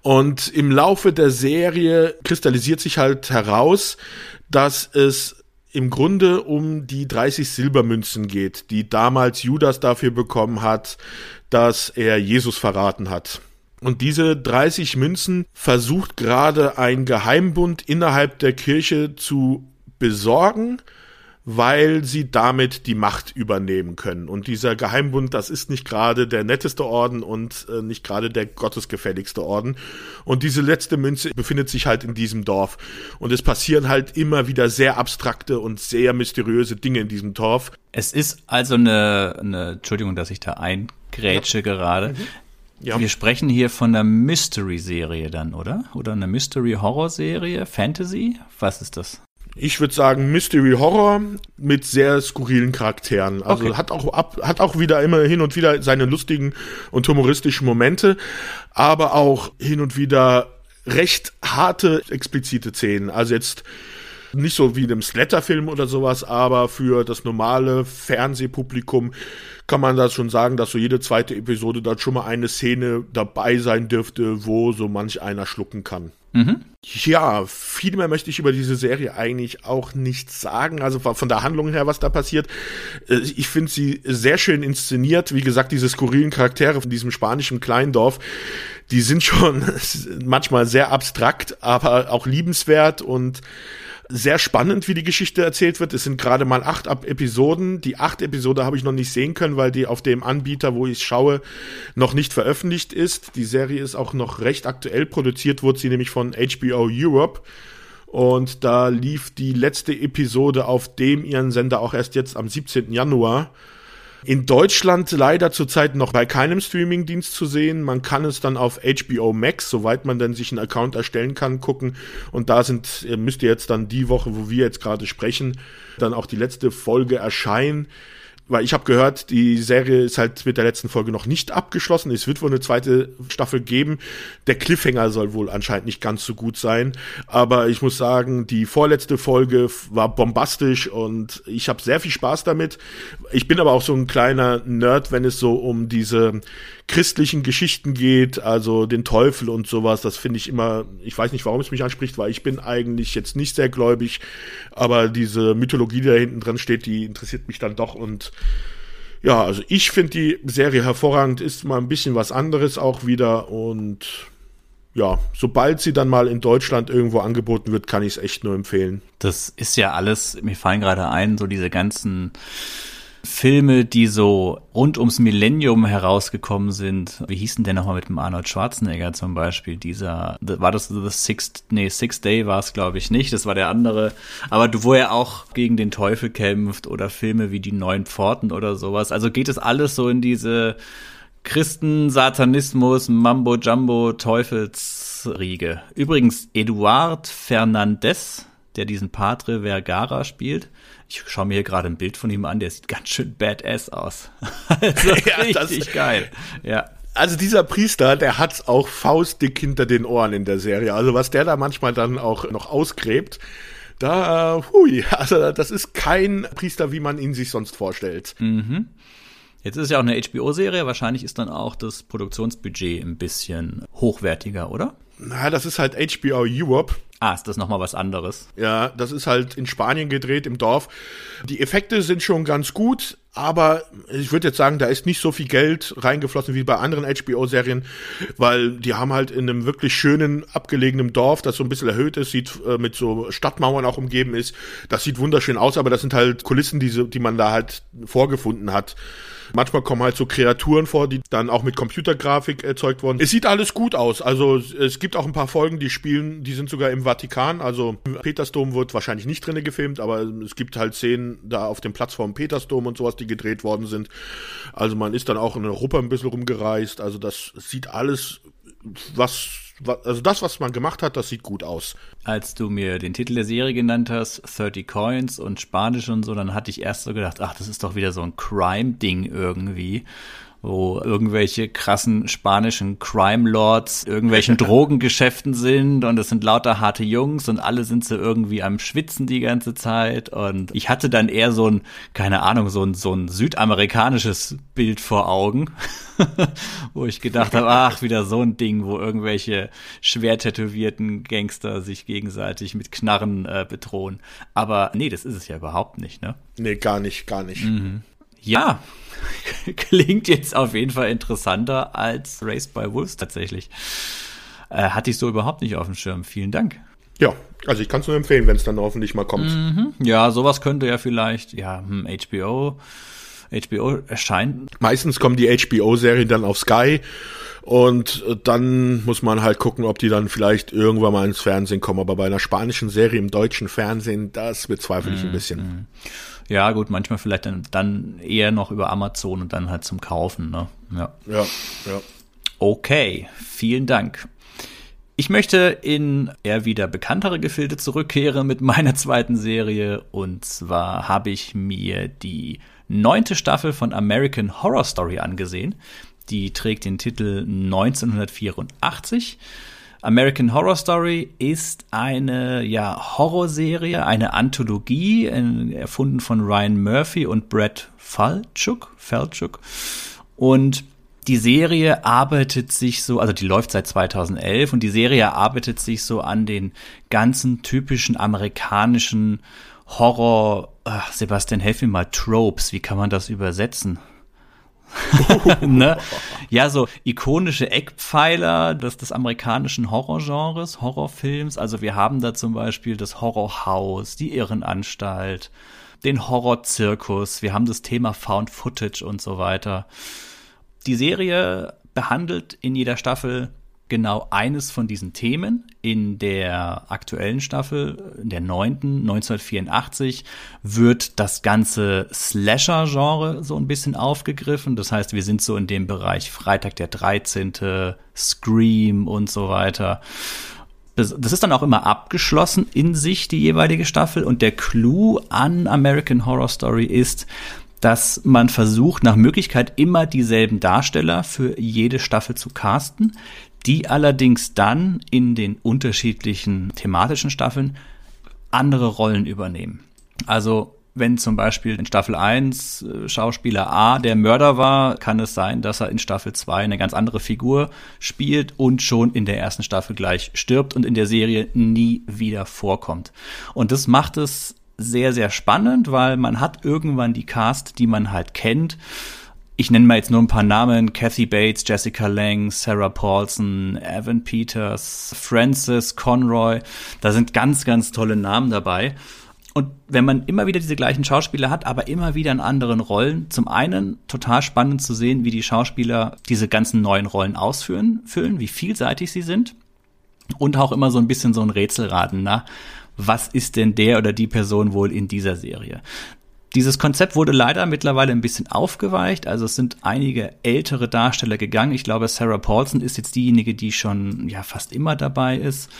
Und im Laufe der Serie kristallisiert sich halt heraus, dass es im Grunde um die 30 Silbermünzen geht, die damals Judas dafür bekommen hat, dass er Jesus verraten hat. Und diese 30 Münzen versucht gerade ein Geheimbund innerhalb der Kirche zu besorgen weil sie damit die Macht übernehmen können. Und dieser Geheimbund, das ist nicht gerade der netteste Orden und äh, nicht gerade der gottesgefälligste Orden. Und diese letzte Münze befindet sich halt in diesem Dorf. Und es passieren halt immer wieder sehr abstrakte und sehr mysteriöse Dinge in diesem Dorf.
Es ist also eine, eine Entschuldigung, dass ich da eingrätsche ja. gerade. Mhm. Ja. Wir sprechen hier von einer Mystery-Serie dann, oder? Oder einer Mystery-Horror-Serie? Fantasy? Was ist das?
Ich würde sagen Mystery Horror mit sehr skurrilen Charakteren. Also okay. hat auch ab, hat auch wieder immer hin und wieder seine lustigen und humoristischen Momente, aber auch hin und wieder recht harte explizite Szenen. Also jetzt nicht so wie in einem Slatterfilm oder sowas, aber für das normale Fernsehpublikum kann man das schon sagen, dass so jede zweite Episode da schon mal eine Szene dabei sein dürfte, wo so manch einer schlucken kann. Mhm. Ja, viel mehr möchte ich über diese Serie eigentlich auch nicht sagen. Also von der Handlung her, was da passiert. Äh, ich finde sie sehr schön inszeniert. Wie gesagt, diese skurrilen Charaktere von diesem spanischen Kleindorf, die sind schon (laughs) manchmal sehr abstrakt, aber auch liebenswert und sehr spannend, wie die Geschichte erzählt wird. Es sind gerade mal acht Episoden. Die acht Episode habe ich noch nicht sehen können, weil die auf dem Anbieter, wo ich schaue, noch nicht veröffentlicht ist. Die Serie ist auch noch recht aktuell produziert, wurde sie nämlich von HBO Europe. Und da lief die letzte Episode auf dem ihren Sender auch erst jetzt am 17. Januar. In Deutschland leider zurzeit noch bei keinem Streamingdienst zu sehen. Man kann es dann auf HBO Max, soweit man dann sich einen Account erstellen kann, gucken. Und da sind, müsst ihr jetzt dann die Woche, wo wir jetzt gerade sprechen, dann auch die letzte Folge erscheinen weil ich habe gehört, die Serie ist halt mit der letzten Folge noch nicht abgeschlossen. Es wird wohl eine zweite Staffel geben. Der Cliffhanger soll wohl anscheinend nicht ganz so gut sein. Aber ich muss sagen, die vorletzte Folge war bombastisch und ich habe sehr viel Spaß damit. Ich bin aber auch so ein kleiner Nerd, wenn es so um diese christlichen Geschichten geht, also den Teufel und sowas, das finde ich immer, ich weiß nicht, warum es mich anspricht, weil ich bin eigentlich jetzt nicht sehr gläubig, aber diese Mythologie, die da hinten dran steht, die interessiert mich dann doch und ja, also ich finde die Serie hervorragend, ist mal ein bisschen was anderes auch wieder und ja, sobald sie dann mal in Deutschland irgendwo angeboten wird, kann ich es echt nur empfehlen.
Das ist ja alles, mir fallen gerade ein, so diese ganzen Filme, die so rund ums Millennium herausgekommen sind. Wie hießen denn nochmal mit dem Arnold Schwarzenegger zum Beispiel? Dieser, war das The Sixth, nee, Sixth Day war es glaube ich nicht, das war der andere. Aber wo er auch gegen den Teufel kämpft oder Filme wie die Neuen Pforten oder sowas. Also geht es alles so in diese Christen, Satanismus, Mambo Jumbo, Teufelsriege. Übrigens, Eduard Fernandez, der diesen Padre Vergara spielt, ich schaue mir hier gerade ein Bild von ihm an, der sieht ganz schön badass aus. (laughs) also (laughs) ja, richtig geil. Ja.
Also dieser Priester, der hat's auch faustdick hinter den Ohren in der Serie. Also was der da manchmal dann auch noch ausgräbt, da, hui, also das ist kein Priester, wie man ihn sich sonst vorstellt.
Mhm. Jetzt ist es ja auch eine HBO-Serie, wahrscheinlich ist dann auch das Produktionsbudget ein bisschen hochwertiger, oder?
Na, das ist halt HBO Europe.
Ah, ist das nochmal was anderes?
Ja, das ist halt in Spanien gedreht, im Dorf. Die Effekte sind schon ganz gut, aber ich würde jetzt sagen, da ist nicht so viel Geld reingeflossen wie bei anderen HBO-Serien, weil die haben halt in einem wirklich schönen, abgelegenen Dorf, das so ein bisschen erhöht ist, sieht äh, mit so Stadtmauern auch umgeben ist. Das sieht wunderschön aus, aber das sind halt Kulissen, die, die man da halt vorgefunden hat. Manchmal kommen halt so Kreaturen vor, die dann auch mit Computergrafik erzeugt wurden. Es sieht alles gut aus. Also es gibt auch ein paar Folgen, die spielen, die sind sogar im Vatikan. Also Petersdom wird wahrscheinlich nicht drinne gefilmt, aber es gibt halt Szenen da auf dem Platz vom Petersdom und sowas, die gedreht worden sind. Also man ist dann auch in Europa ein bisschen rumgereist. Also das sieht alles was, also das, was man gemacht hat, das sieht gut aus.
Als du mir den Titel der Serie genannt hast, 30 Coins und Spanisch und so, dann hatte ich erst so gedacht, ach, das ist doch wieder so ein Crime-Ding irgendwie wo irgendwelche krassen spanischen Crime Lords irgendwelchen (laughs) Drogengeschäften sind und es sind lauter harte Jungs und alle sind so irgendwie am Schwitzen die ganze Zeit und ich hatte dann eher so ein, keine Ahnung, so ein, so ein südamerikanisches Bild vor Augen, (laughs) wo ich gedacht habe, ach, wieder so ein Ding, wo irgendwelche schwer tätowierten Gangster sich gegenseitig mit Knarren äh, bedrohen. Aber nee, das ist es ja überhaupt nicht, ne?
Nee, gar nicht, gar nicht.
Mhm. Ja, (laughs) klingt jetzt auf jeden Fall interessanter als Race by Wolves tatsächlich. Äh, hatte ich so überhaupt nicht auf dem Schirm. Vielen Dank.
Ja, also ich kann es nur empfehlen, wenn es dann hoffentlich mal kommt.
Mhm. Ja, sowas könnte ja vielleicht, ja, hm, HBO. HBO erscheint.
Meistens kommen die HBO-Serien dann auf Sky und dann muss man halt gucken, ob die dann vielleicht irgendwann mal ins Fernsehen kommen. Aber bei einer spanischen Serie im deutschen Fernsehen, das bezweifle ich ein mhm, bisschen. Mhm.
Ja, gut, manchmal vielleicht dann, dann eher noch über Amazon und dann halt zum Kaufen, ne?
Ja. Ja, ja.
Okay, vielen Dank. Ich möchte in eher wieder bekanntere Gefilde zurückkehren mit meiner (laughs) zweiten Serie. Und zwar habe ich mir die neunte Staffel von American Horror Story angesehen. Die trägt den Titel 1984. American Horror Story ist eine ja, Horrorserie, eine Anthologie, erfunden von Ryan Murphy und Brett Falchuk. Falchuk. Und die Serie arbeitet sich so, also die läuft seit 2011 und die Serie arbeitet sich so an den ganzen typischen amerikanischen Horror, Sebastian, helf mir mal, Tropes, wie kann man das übersetzen? (laughs) ne? Ja, so ikonische Eckpfeiler des, des amerikanischen Horrorgenres, Horrorfilms. Also wir haben da zum Beispiel das Horrorhaus, die Irrenanstalt, den Horrorzirkus, wir haben das Thema Found Footage und so weiter. Die Serie behandelt in jeder Staffel genau eines von diesen Themen. In der aktuellen Staffel, in der neunten, 1984, wird das ganze Slasher-Genre so ein bisschen aufgegriffen. Das heißt, wir sind so in dem Bereich Freitag der 13., Scream und so weiter. Das ist dann auch immer abgeschlossen in sich, die jeweilige Staffel. Und der Clou an American Horror Story ist, dass man versucht, nach Möglichkeit immer dieselben Darsteller für jede Staffel zu casten, die allerdings dann in den unterschiedlichen thematischen Staffeln andere Rollen übernehmen. Also wenn zum Beispiel in Staffel 1 äh, Schauspieler A der Mörder war, kann es sein, dass er in Staffel 2 eine ganz andere Figur spielt und schon in der ersten Staffel gleich stirbt und in der Serie nie wieder vorkommt. Und das macht es sehr, sehr spannend, weil man hat irgendwann die Cast, die man halt kennt ich nenne mal jetzt nur ein paar Namen, Kathy Bates, Jessica Lang, Sarah Paulson, Evan Peters, Francis Conroy, da sind ganz, ganz tolle Namen dabei. Und wenn man immer wieder diese gleichen Schauspieler hat, aber immer wieder in anderen Rollen, zum einen total spannend zu sehen, wie die Schauspieler diese ganzen neuen Rollen ausführen, füllen, wie vielseitig sie sind. Und auch immer so ein bisschen so ein Rätselraten, na, was ist denn der oder die Person wohl in dieser Serie? Dieses Konzept wurde leider mittlerweile ein bisschen aufgeweicht. Also es sind einige ältere Darsteller gegangen. Ich glaube, Sarah Paulson ist jetzt diejenige, die schon ja fast immer dabei ist.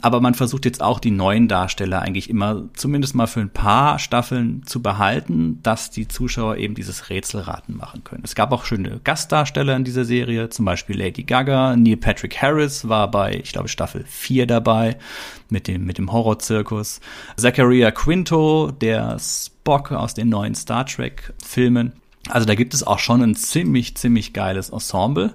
Aber man versucht jetzt auch die neuen Darsteller eigentlich immer zumindest mal für ein paar Staffeln zu behalten, dass die Zuschauer eben dieses Rätselraten machen können. Es gab auch schöne Gastdarsteller in dieser Serie, zum Beispiel Lady Gaga, Neil Patrick Harris war bei, ich glaube, Staffel 4 dabei mit dem, mit dem Horrorzirkus. Zachariah Quinto, der Spock aus den neuen Star Trek Filmen. Also da gibt es auch schon ein ziemlich, ziemlich geiles Ensemble.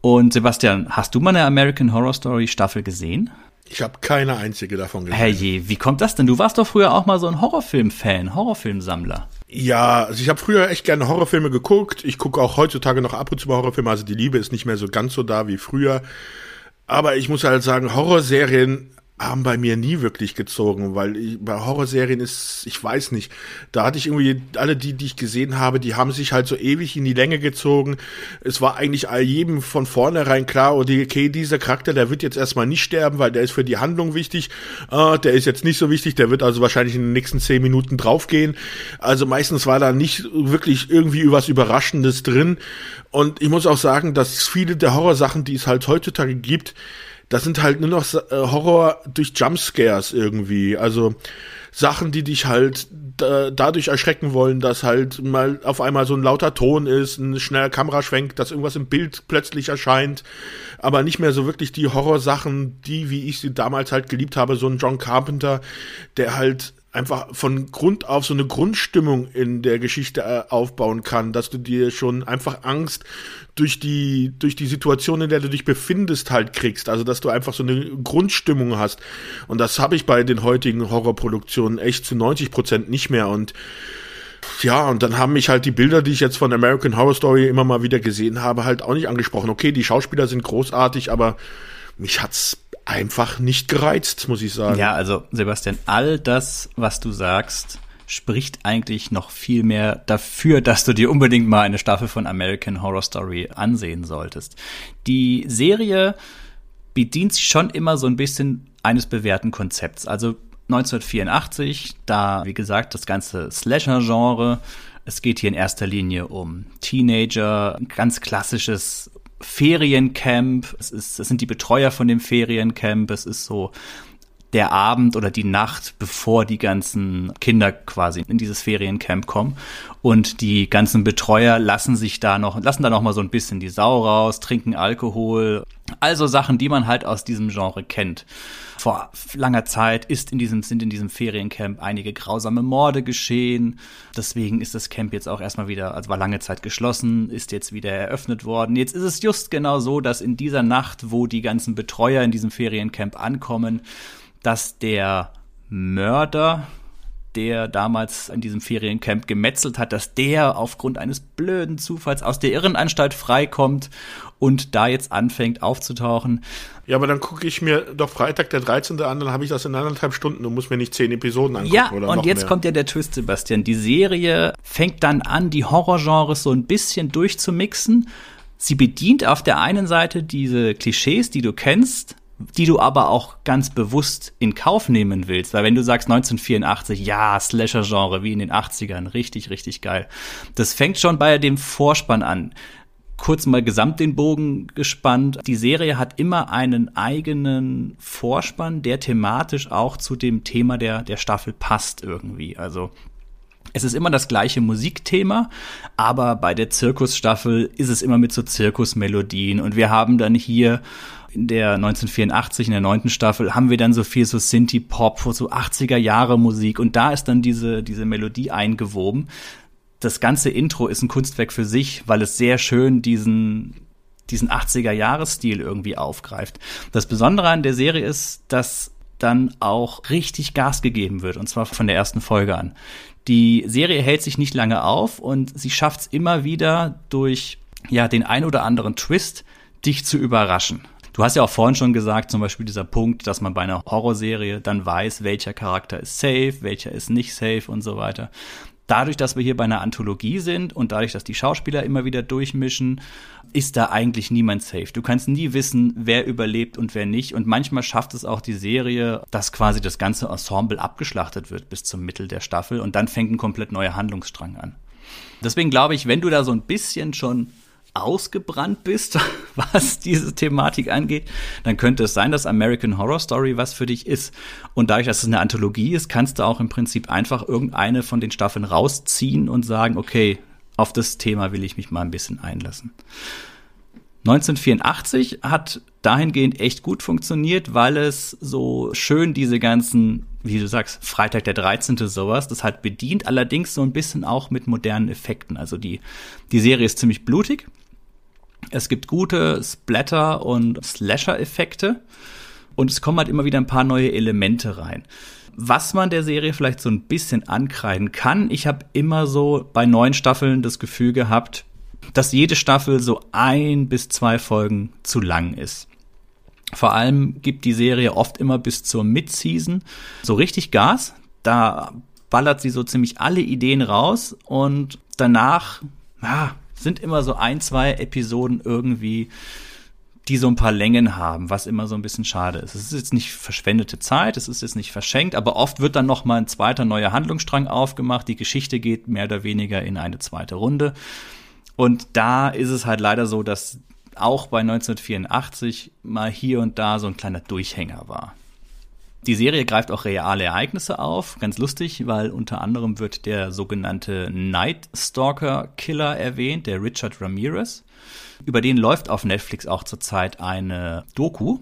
Und Sebastian, hast du mal eine American Horror Story Staffel gesehen?
Ich habe keine einzige davon
gesehen. Herrje, wie kommt das denn? Du warst doch früher auch mal so ein Horrorfilm-Fan, Horrorfilmsammler.
Ja, also ich habe früher echt gerne Horrorfilme geguckt. Ich gucke auch heutzutage noch ab und zu mal Horrorfilme. Also die Liebe ist nicht mehr so ganz so da wie früher. Aber ich muss halt sagen, Horrorserien haben bei mir nie wirklich gezogen, weil ich, bei Horrorserien ist, ich weiß nicht, da hatte ich irgendwie, alle die, die ich gesehen habe, die haben sich halt so ewig in die Länge gezogen. Es war eigentlich all jedem von vornherein klar, okay, dieser Charakter, der wird jetzt erstmal nicht sterben, weil der ist für die Handlung wichtig. Äh, der ist jetzt nicht so wichtig, der wird also wahrscheinlich in den nächsten zehn Minuten draufgehen. Also meistens war da nicht wirklich irgendwie was Überraschendes drin. Und ich muss auch sagen, dass viele der Horrorsachen, die es halt heutzutage gibt, das sind halt nur noch äh, Horror durch Jumpscares irgendwie. Also Sachen, die dich halt da, dadurch erschrecken wollen, dass halt mal auf einmal so ein lauter Ton ist, ein schneller Kameraschwenk, dass irgendwas im Bild plötzlich erscheint, aber nicht mehr so wirklich die Horrorsachen, die, wie ich sie damals halt geliebt habe, so ein John Carpenter, der halt einfach von Grund auf so eine Grundstimmung in der Geschichte äh, aufbauen kann, dass du dir schon einfach Angst durch die, durch die Situation, in der du dich befindest, halt kriegst. Also, dass du einfach so eine Grundstimmung hast. Und das habe ich bei den heutigen Horrorproduktionen echt zu 90 Prozent nicht mehr. Und ja, und dann haben mich halt die Bilder, die ich jetzt von American Horror Story immer mal wieder gesehen habe, halt auch nicht angesprochen. Okay, die Schauspieler sind großartig, aber mich hat's einfach nicht gereizt, muss ich sagen.
Ja, also Sebastian, all das, was du sagst, spricht eigentlich noch viel mehr dafür, dass du dir unbedingt mal eine Staffel von American Horror Story ansehen solltest. Die Serie bedient sich schon immer so ein bisschen eines bewährten Konzepts. Also 1984, da, wie gesagt, das ganze Slasher-Genre. Es geht hier in erster Linie um Teenager, ganz klassisches Feriencamp. Es, ist, es sind die Betreuer von dem Feriencamp. Es ist so der Abend oder die Nacht, bevor die ganzen Kinder quasi in dieses Feriencamp kommen. Und die ganzen Betreuer lassen sich da noch, lassen da noch mal so ein bisschen die Sau raus, trinken Alkohol. Also Sachen, die man halt aus diesem Genre kennt. Vor langer Zeit ist in diesem, sind in diesem Feriencamp einige grausame Morde geschehen. Deswegen ist das Camp jetzt auch erstmal wieder, also war lange Zeit geschlossen, ist jetzt wieder eröffnet worden. Jetzt ist es just genau so, dass in dieser Nacht, wo die ganzen Betreuer in diesem Feriencamp ankommen, dass der Mörder, der damals in diesem Feriencamp gemetzelt hat, dass der aufgrund eines blöden Zufalls aus der Irrenanstalt freikommt und da jetzt anfängt aufzutauchen.
Ja, aber dann gucke ich mir doch Freitag der 13. an, dann habe ich das in anderthalb Stunden und muss mir nicht zehn Episoden angucken.
Ja, oder und jetzt mehr. kommt ja der Twist, Sebastian. Die Serie fängt dann an, die Horrorgenres so ein bisschen durchzumixen. Sie bedient auf der einen Seite diese Klischees, die du kennst, die du aber auch ganz bewusst in Kauf nehmen willst. Weil wenn du sagst 1984, ja, Slasher-Genre wie in den 80ern, richtig, richtig geil. Das fängt schon bei dem Vorspann an. Kurz mal gesamt den Bogen gespannt. Die Serie hat immer einen eigenen Vorspann, der thematisch auch zu dem Thema der, der Staffel passt irgendwie. Also es ist immer das gleiche Musikthema, aber bei der Zirkusstaffel ist es immer mit so Zirkusmelodien und wir haben dann hier in der 1984, in der neunten Staffel, haben wir dann so viel so Synthie-Pop, so 80er Jahre Musik und da ist dann diese, diese Melodie eingewoben. Das ganze Intro ist ein Kunstwerk für sich, weil es sehr schön diesen, diesen 80er Jahresstil irgendwie aufgreift. Das Besondere an der Serie ist, dass dann auch richtig Gas gegeben wird, und zwar von der ersten Folge an. Die Serie hält sich nicht lange auf und sie schafft es immer wieder durch ja den ein oder anderen Twist, dich zu überraschen. Du hast ja auch vorhin schon gesagt, zum Beispiel dieser Punkt, dass man bei einer Horrorserie dann weiß, welcher Charakter ist safe, welcher ist nicht safe und so weiter. Dadurch, dass wir hier bei einer Anthologie sind und dadurch, dass die Schauspieler immer wieder durchmischen, ist da eigentlich niemand safe. Du kannst nie wissen, wer überlebt und wer nicht. Und manchmal schafft es auch die Serie, dass quasi das ganze Ensemble abgeschlachtet wird bis zum Mittel der Staffel und dann fängt ein komplett neuer Handlungsstrang an. Deswegen glaube ich, wenn du da so ein bisschen schon ausgebrannt bist, (laughs) was diese Thematik angeht, dann könnte es sein, dass American Horror Story was für dich ist. Und dadurch, dass es eine Anthologie ist, kannst du auch im Prinzip einfach irgendeine von den Staffeln rausziehen und sagen, okay, auf das Thema will ich mich mal ein bisschen einlassen. 1984 hat dahingehend echt gut funktioniert, weil es so schön diese ganzen, wie du sagst, Freitag der 13. sowas, das hat bedient, allerdings so ein bisschen auch mit modernen Effekten. Also die, die Serie ist ziemlich blutig, es gibt gute Splatter- und Slasher-Effekte und es kommen halt immer wieder ein paar neue Elemente rein. Was man der Serie vielleicht so ein bisschen ankreiden kann, ich habe immer so bei neuen Staffeln das Gefühl gehabt, dass jede Staffel so ein bis zwei Folgen zu lang ist. Vor allem gibt die Serie oft immer bis zur Mid-Season so richtig Gas. Da ballert sie so ziemlich alle Ideen raus und danach ja, sind immer so ein, zwei Episoden irgendwie, die so ein paar Längen haben, was immer so ein bisschen schade ist. Es ist jetzt nicht verschwendete Zeit, es ist jetzt nicht verschenkt, aber oft wird dann noch mal ein zweiter neuer Handlungsstrang aufgemacht. Die Geschichte geht mehr oder weniger in eine zweite Runde. Und da ist es halt leider so, dass auch bei 1984 mal hier und da so ein kleiner Durchhänger war. Die Serie greift auch reale Ereignisse auf, ganz lustig, weil unter anderem wird der sogenannte Night Stalker Killer erwähnt, der Richard Ramirez. Über den läuft auf Netflix auch zurzeit eine Doku.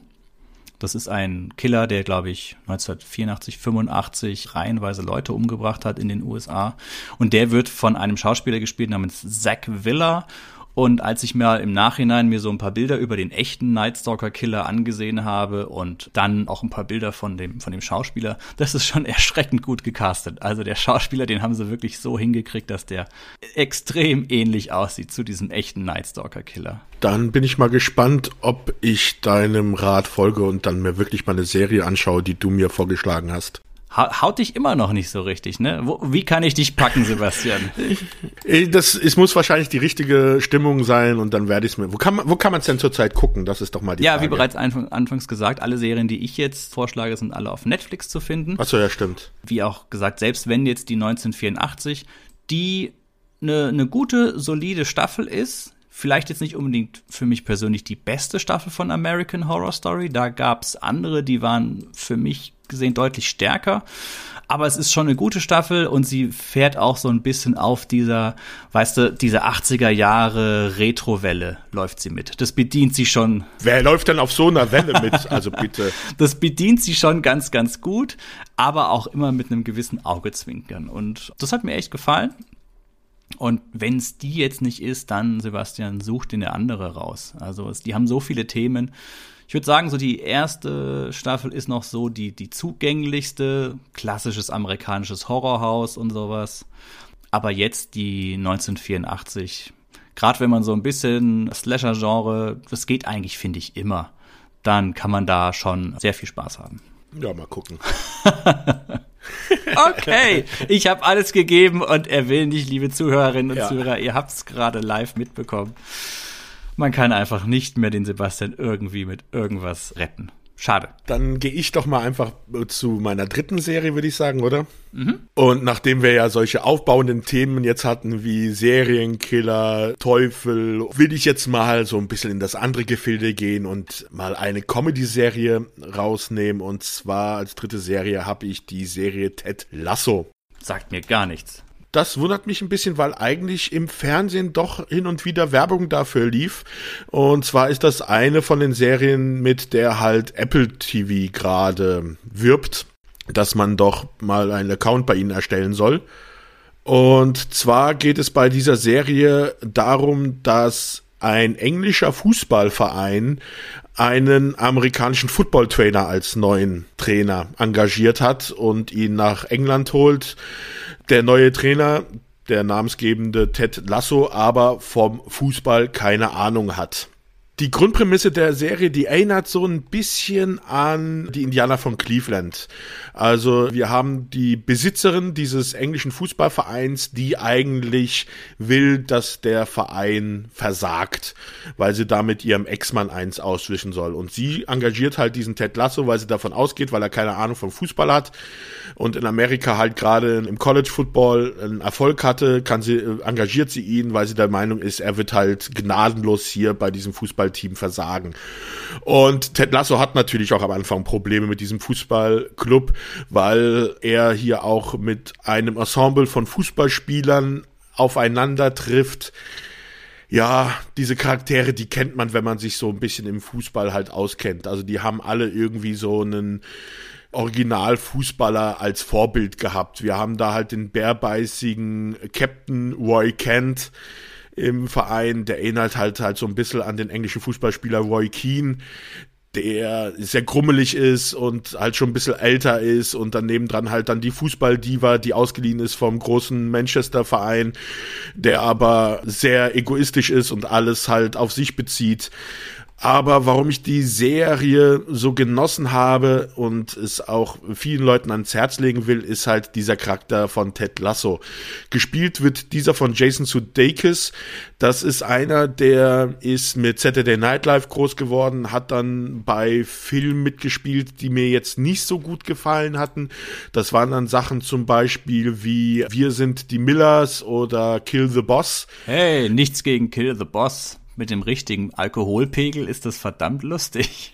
Das ist ein Killer, der, glaube ich, 1984, 85 reihenweise Leute umgebracht hat in den USA. Und der wird von einem Schauspieler gespielt namens Zach Villa. Und als ich mir im Nachhinein mir so ein paar Bilder über den echten Nightstalker Killer angesehen habe und dann auch ein paar Bilder von dem, von dem Schauspieler, das ist schon (laughs) erschreckend gut gecastet. Also der Schauspieler, den haben sie wirklich so hingekriegt, dass der extrem ähnlich aussieht zu diesem echten Nightstalker Killer.
Dann bin ich mal gespannt, ob ich deinem Rat folge und dann mir wirklich mal eine Serie anschaue, die du mir vorgeschlagen hast
haut dich immer noch nicht so richtig, ne? Wo, wie kann ich dich packen, Sebastian? (laughs)
das, es muss wahrscheinlich die richtige Stimmung sein und dann werde ich es mir. Wo kann man, wo kann man es denn zurzeit gucken? Das ist doch mal die
ja,
Frage.
Ja, wie bereits anfangs gesagt, alle Serien, die ich jetzt vorschlage, sind alle auf Netflix zu finden.
Achso, ja, stimmt.
Wie auch gesagt, selbst wenn jetzt die 1984, die eine, eine gute, solide Staffel ist, vielleicht jetzt nicht unbedingt für mich persönlich die beste Staffel von American Horror Story. Da gab es andere, die waren für mich gesehen deutlich stärker. Aber es ist schon eine gute Staffel und sie fährt auch so ein bisschen auf dieser, weißt du, diese 80er Jahre Retro-Welle läuft sie mit. Das bedient sie schon.
Wer läuft denn auf so einer Welle mit? (laughs) Also bitte.
das bedient sie schon ganz, ganz gut, aber auch immer mit einem gewissen Augezwinkern. Und das hat mir echt gefallen. Und wenn es die jetzt nicht ist, dann, Sebastian, such dir eine andere raus. Also es, die haben so viele Themen. Ich würde sagen, so die erste Staffel ist noch so die, die zugänglichste, klassisches amerikanisches Horrorhaus und sowas. Aber jetzt die 1984, gerade wenn man so ein bisschen Slasher-Genre, das geht eigentlich, finde ich, immer, dann kann man da schon sehr viel Spaß haben.
Ja, mal gucken. (laughs)
okay, ich habe alles gegeben und er will nicht, liebe Zuhörerinnen und ja. Zuhörer, ihr habt es gerade live mitbekommen. Man kann einfach nicht mehr den Sebastian irgendwie mit irgendwas retten. Schade.
Dann gehe ich doch mal einfach zu meiner dritten Serie, würde ich sagen, oder? Mhm. Und nachdem wir ja solche aufbauenden Themen jetzt hatten wie Serienkiller, Teufel, will ich jetzt mal so ein bisschen in das andere Gefilde gehen und mal eine Comedy-Serie rausnehmen. Und zwar als dritte Serie habe ich die Serie Ted Lasso.
Sagt mir gar nichts.
Das wundert mich ein bisschen, weil eigentlich im Fernsehen doch hin und wieder Werbung dafür lief. Und zwar ist das eine von den Serien, mit der halt Apple TV gerade wirbt, dass man doch mal einen Account bei ihnen erstellen soll. Und zwar geht es bei dieser Serie darum, dass ein englischer Fußballverein einen amerikanischen Football-Trainer als neuen Trainer engagiert hat und ihn nach England holt. Der neue Trainer, der namensgebende Ted Lasso, aber vom Fußball keine Ahnung hat die Grundprämisse der Serie, die erinnert so ein bisschen an die Indianer von Cleveland. Also wir haben die Besitzerin dieses englischen Fußballvereins, die eigentlich will, dass der Verein versagt, weil sie damit ihrem Ex-Mann eins auswischen soll. Und sie engagiert halt diesen Ted Lasso, weil sie davon ausgeht, weil er keine Ahnung vom Fußball hat und in Amerika halt gerade im College Football einen Erfolg hatte, kann sie, engagiert sie ihn, weil sie der Meinung ist, er wird halt gnadenlos hier bei diesem Fußball Fußballteam versagen. Und Ted Lasso hat natürlich auch am Anfang Probleme mit diesem Fußballclub, weil er hier auch mit einem Ensemble von Fußballspielern aufeinander trifft. Ja, diese Charaktere, die kennt man, wenn man sich so ein bisschen im Fußball halt auskennt. Also die haben alle irgendwie so einen Originalfußballer als Vorbild gehabt. Wir haben da halt den bärbeißigen Captain Roy Kent, im Verein. Der erinnert halt halt so ein bisschen an den englischen Fußballspieler Roy Keane, der sehr grummelig ist und halt schon ein bisschen älter ist und daneben dran halt dann die Fußballdiva, die ausgeliehen ist vom großen Manchester-Verein, der aber sehr egoistisch ist und alles halt auf sich bezieht. Aber warum ich die Serie so genossen habe und es auch vielen Leuten ans Herz legen will, ist halt dieser Charakter von Ted Lasso. Gespielt wird dieser von Jason Sudeikis. Das ist einer, der ist mit Saturday Night Live groß geworden, hat dann bei Filmen mitgespielt, die mir jetzt nicht so gut gefallen hatten. Das waren dann Sachen zum Beispiel wie Wir sind die Millers oder Kill the Boss.
Hey, nichts gegen Kill the Boss mit dem richtigen Alkoholpegel ist das verdammt lustig.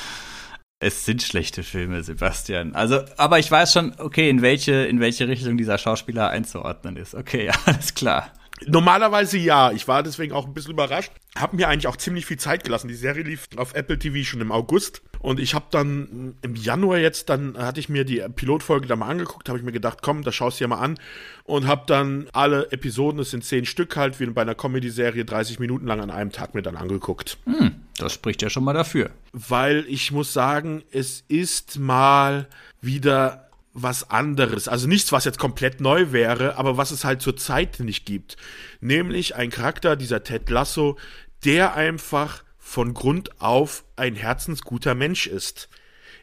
(laughs) es sind schlechte Filme, Sebastian. Also, aber ich weiß schon, okay, in welche, in welche Richtung dieser Schauspieler einzuordnen ist. Okay, (laughs) alles klar.
Normalerweise ja. Ich war deswegen auch ein bisschen überrascht. Hab mir eigentlich auch ziemlich viel Zeit gelassen. Die Serie lief auf Apple TV schon im August. Und ich habe dann im Januar jetzt, dann hatte ich mir die Pilotfolge da mal angeguckt, habe ich mir gedacht, komm, das schaust du ja mal an. Und habe dann alle Episoden, es sind zehn Stück halt, wie bei einer Comedy-Serie, 30 Minuten lang an einem Tag mir dann angeguckt.
Hm, das spricht ja schon mal dafür.
Weil ich muss sagen, es ist mal wieder was anderes. Also nichts, was jetzt komplett neu wäre, aber was es halt zur Zeit nicht gibt. Nämlich ein Charakter, dieser Ted Lasso, der einfach von Grund auf ein herzensguter Mensch ist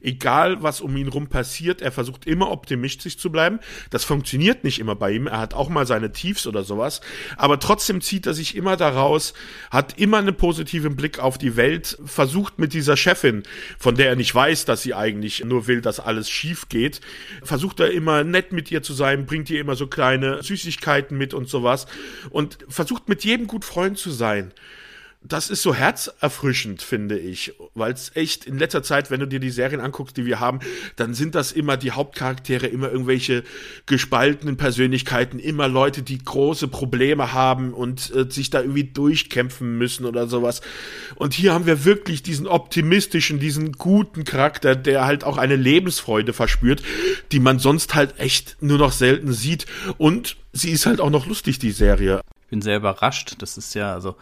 egal was um ihn rum passiert, er versucht immer optimistisch zu bleiben. Das funktioniert nicht immer bei ihm. Er hat auch mal seine Tiefs oder sowas. Aber trotzdem zieht er sich immer daraus, hat immer einen positiven Blick auf die Welt, versucht mit dieser Chefin, von der er nicht weiß, dass sie eigentlich nur will, dass alles schief geht, versucht er immer nett mit ihr zu sein, bringt ihr immer so kleine Süßigkeiten mit und sowas und versucht mit jedem gut Freund zu sein das ist so herzerfrischend, finde ich, weil es echt in letzter Zeit, wenn du dir die Serien anguckst, die wir haben, dann sind das immer die Hauptcharaktere, immer irgendwelche gespaltenen Persönlichkeiten, immer Leute, die große Probleme haben und äh, sich da irgendwie durchkämpfen müssen oder sowas. Und hier haben wir wirklich diesen optimistischen, diesen guten Charakter, der halt auch eine Lebensfreude verspürt, die man sonst halt echt nur noch selten sieht. Und sie ist halt auch noch lustig, die Serie.
Ich bin sehr überrascht. Das ist ja, also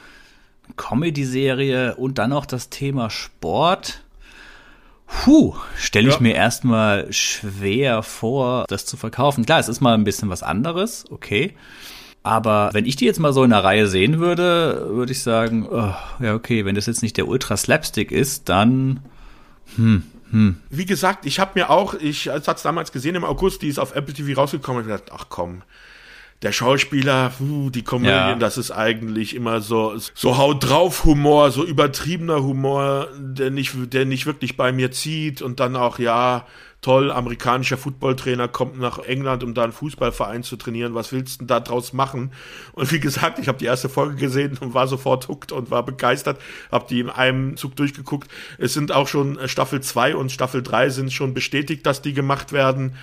Comedy-Serie und dann noch das Thema Sport. Puh, stelle ich ja. mir erstmal schwer vor, das zu verkaufen. Klar, es ist mal ein bisschen was anderes, okay. Aber wenn ich die jetzt mal so in der Reihe sehen würde, würde ich sagen, oh, ja, okay, wenn das jetzt nicht der Ultra-Slapstick ist, dann, hm, hm.
Wie gesagt, ich habe mir auch, ich hatte es damals gesehen im August, die ist auf Apple TV rausgekommen und gedacht, ach komm, der Schauspieler, uh, die Komödien, ja. das ist eigentlich immer so, so haut drauf Humor, so übertriebener Humor, der nicht, der nicht wirklich bei mir zieht und dann auch, ja, toll, amerikanischer Footballtrainer kommt nach England, um da einen Fußballverein zu trainieren. Was willst du denn da draus machen? Und wie gesagt, ich habe die erste Folge gesehen und war sofort hooked und war begeistert. Habe die in einem Zug durchgeguckt. Es sind auch schon Staffel 2 und Staffel 3 sind schon bestätigt, dass die gemacht werden.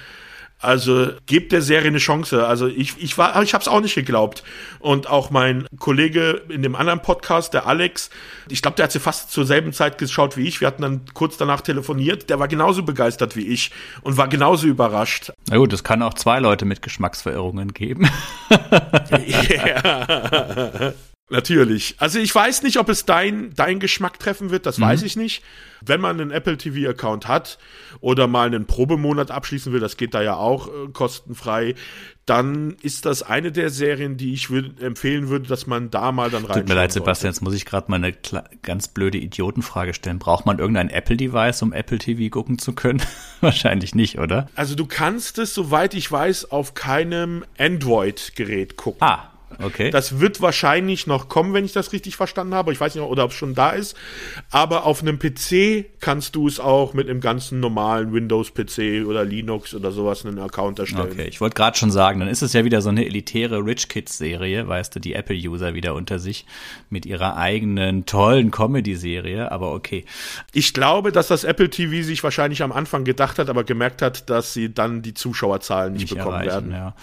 Also gebt der Serie eine Chance. Also ich, ich war, ich habe es auch nicht geglaubt. Und auch mein Kollege in dem anderen Podcast, der Alex, ich glaube, der hat sie fast zur selben Zeit geschaut wie ich. Wir hatten dann kurz danach telefoniert. Der war genauso begeistert wie ich und war genauso überrascht.
Na gut, es kann auch zwei Leute mit Geschmacksverirrungen geben. (laughs)
ja. Natürlich. Also ich weiß nicht, ob es dein, dein Geschmack treffen wird, das mhm. weiß ich nicht. Wenn man einen Apple TV-Account hat oder mal einen Probemonat abschließen will, das geht da ja auch äh, kostenfrei, dann ist das eine der Serien, die ich würd, empfehlen würde, dass man da mal dann rein.
Tut mir leid, Sebastian, jetzt muss ich gerade mal eine ganz blöde Idiotenfrage stellen. Braucht man irgendein Apple-Device, um Apple TV gucken zu können? (laughs) Wahrscheinlich nicht, oder?
Also du kannst es, soweit ich weiß, auf keinem Android-Gerät gucken.
Ah, Okay.
Das wird wahrscheinlich noch kommen, wenn ich das richtig verstanden habe. Ich weiß nicht, oder ob es schon da ist. Aber auf einem PC kannst du es auch mit einem ganzen normalen Windows-PC oder Linux oder sowas einen Account erstellen.
Okay, ich wollte gerade schon sagen, dann ist es ja wieder so eine elitäre Rich Kids-Serie, weißt du, die Apple-User wieder unter sich mit ihrer eigenen tollen Comedy-Serie, aber okay.
Ich glaube, dass das Apple TV sich wahrscheinlich am Anfang gedacht hat, aber gemerkt hat, dass sie dann die Zuschauerzahlen nicht, nicht bekommen werden.
Ja.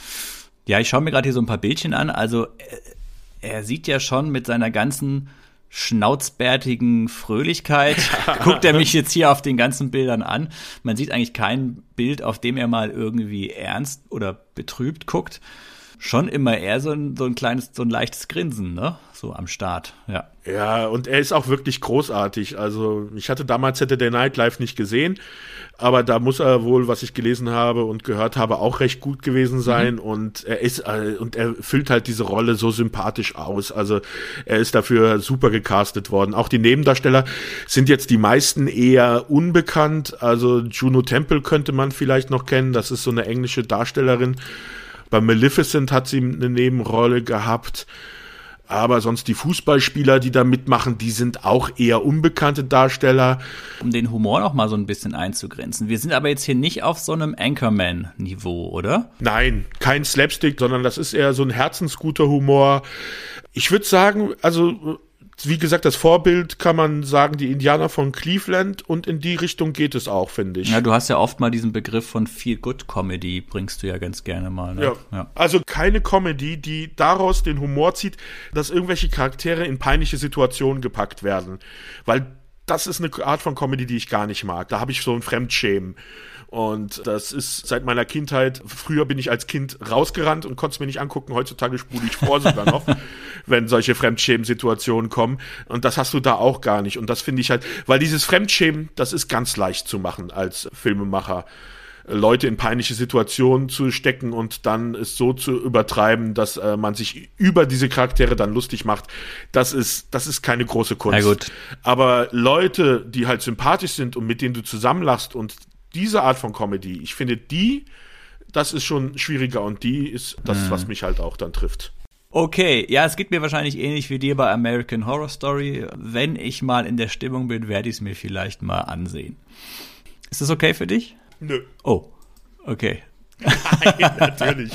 Ja, ich schaue mir gerade hier so ein paar Bildchen an. Also er, er sieht ja schon mit seiner ganzen schnauzbärtigen Fröhlichkeit, (laughs) guckt er mich jetzt hier auf den ganzen Bildern an. Man sieht eigentlich kein Bild, auf dem er mal irgendwie ernst oder betrübt guckt. Schon immer eher so ein, so ein kleines, so ein leichtes Grinsen, ne? So am Start, ja.
Ja, und er ist auch wirklich großartig. Also, ich hatte damals Saturday Night Live nicht gesehen, aber da muss er wohl, was ich gelesen habe und gehört habe, auch recht gut gewesen sein. Mhm. Und er ist, äh, und er füllt halt diese Rolle so sympathisch aus. Also, er ist dafür super gecastet worden. Auch die Nebendarsteller sind jetzt die meisten eher unbekannt. Also, Juno Temple könnte man vielleicht noch kennen. Das ist so eine englische Darstellerin. Bei Maleficent hat sie eine Nebenrolle gehabt. Aber sonst die Fußballspieler, die da mitmachen, die sind auch eher unbekannte Darsteller.
Um den Humor noch mal so ein bisschen einzugrenzen. Wir sind aber jetzt hier nicht auf so einem Anchorman-Niveau, oder?
Nein, kein Slapstick, sondern das ist eher so ein herzensguter Humor. Ich würde sagen, also wie gesagt, das Vorbild kann man sagen, die Indianer von Cleveland und in die Richtung geht es auch, finde ich.
Ja, du hast ja oft mal diesen Begriff von Feel Good Comedy, bringst du ja ganz gerne mal. Ne?
Ja. ja. Also keine Comedy, die daraus den Humor zieht, dass irgendwelche Charaktere in peinliche Situationen gepackt werden. Weil das ist eine Art von Comedy, die ich gar nicht mag. Da habe ich so ein Fremdschämen. Und das ist seit meiner Kindheit. Früher bin ich als Kind rausgerannt und konnte es mir nicht angucken. Heutzutage spule ich vor sogar noch, (laughs) wenn solche Fremdschämen-Situationen kommen. Und das hast du da auch gar nicht. Und das finde ich halt, weil dieses Fremdschämen, das ist ganz leicht zu machen als Filmemacher. Leute in peinliche Situationen zu stecken und dann es so zu übertreiben, dass äh, man sich über diese Charaktere dann lustig macht, das ist, das ist keine große Kunst. Aber Leute, die halt sympathisch sind und mit denen du zusammenlachst und diese Art von Comedy, ich finde die, das ist schon schwieriger und die ist das, mhm. was mich halt auch dann trifft.
Okay, ja, es geht mir wahrscheinlich ähnlich wie dir bei American Horror Story. Wenn ich mal in der Stimmung bin, werde ich es mir vielleicht mal ansehen. Ist das okay für dich?
Nö.
Oh, okay. (laughs)
Nein, natürlich.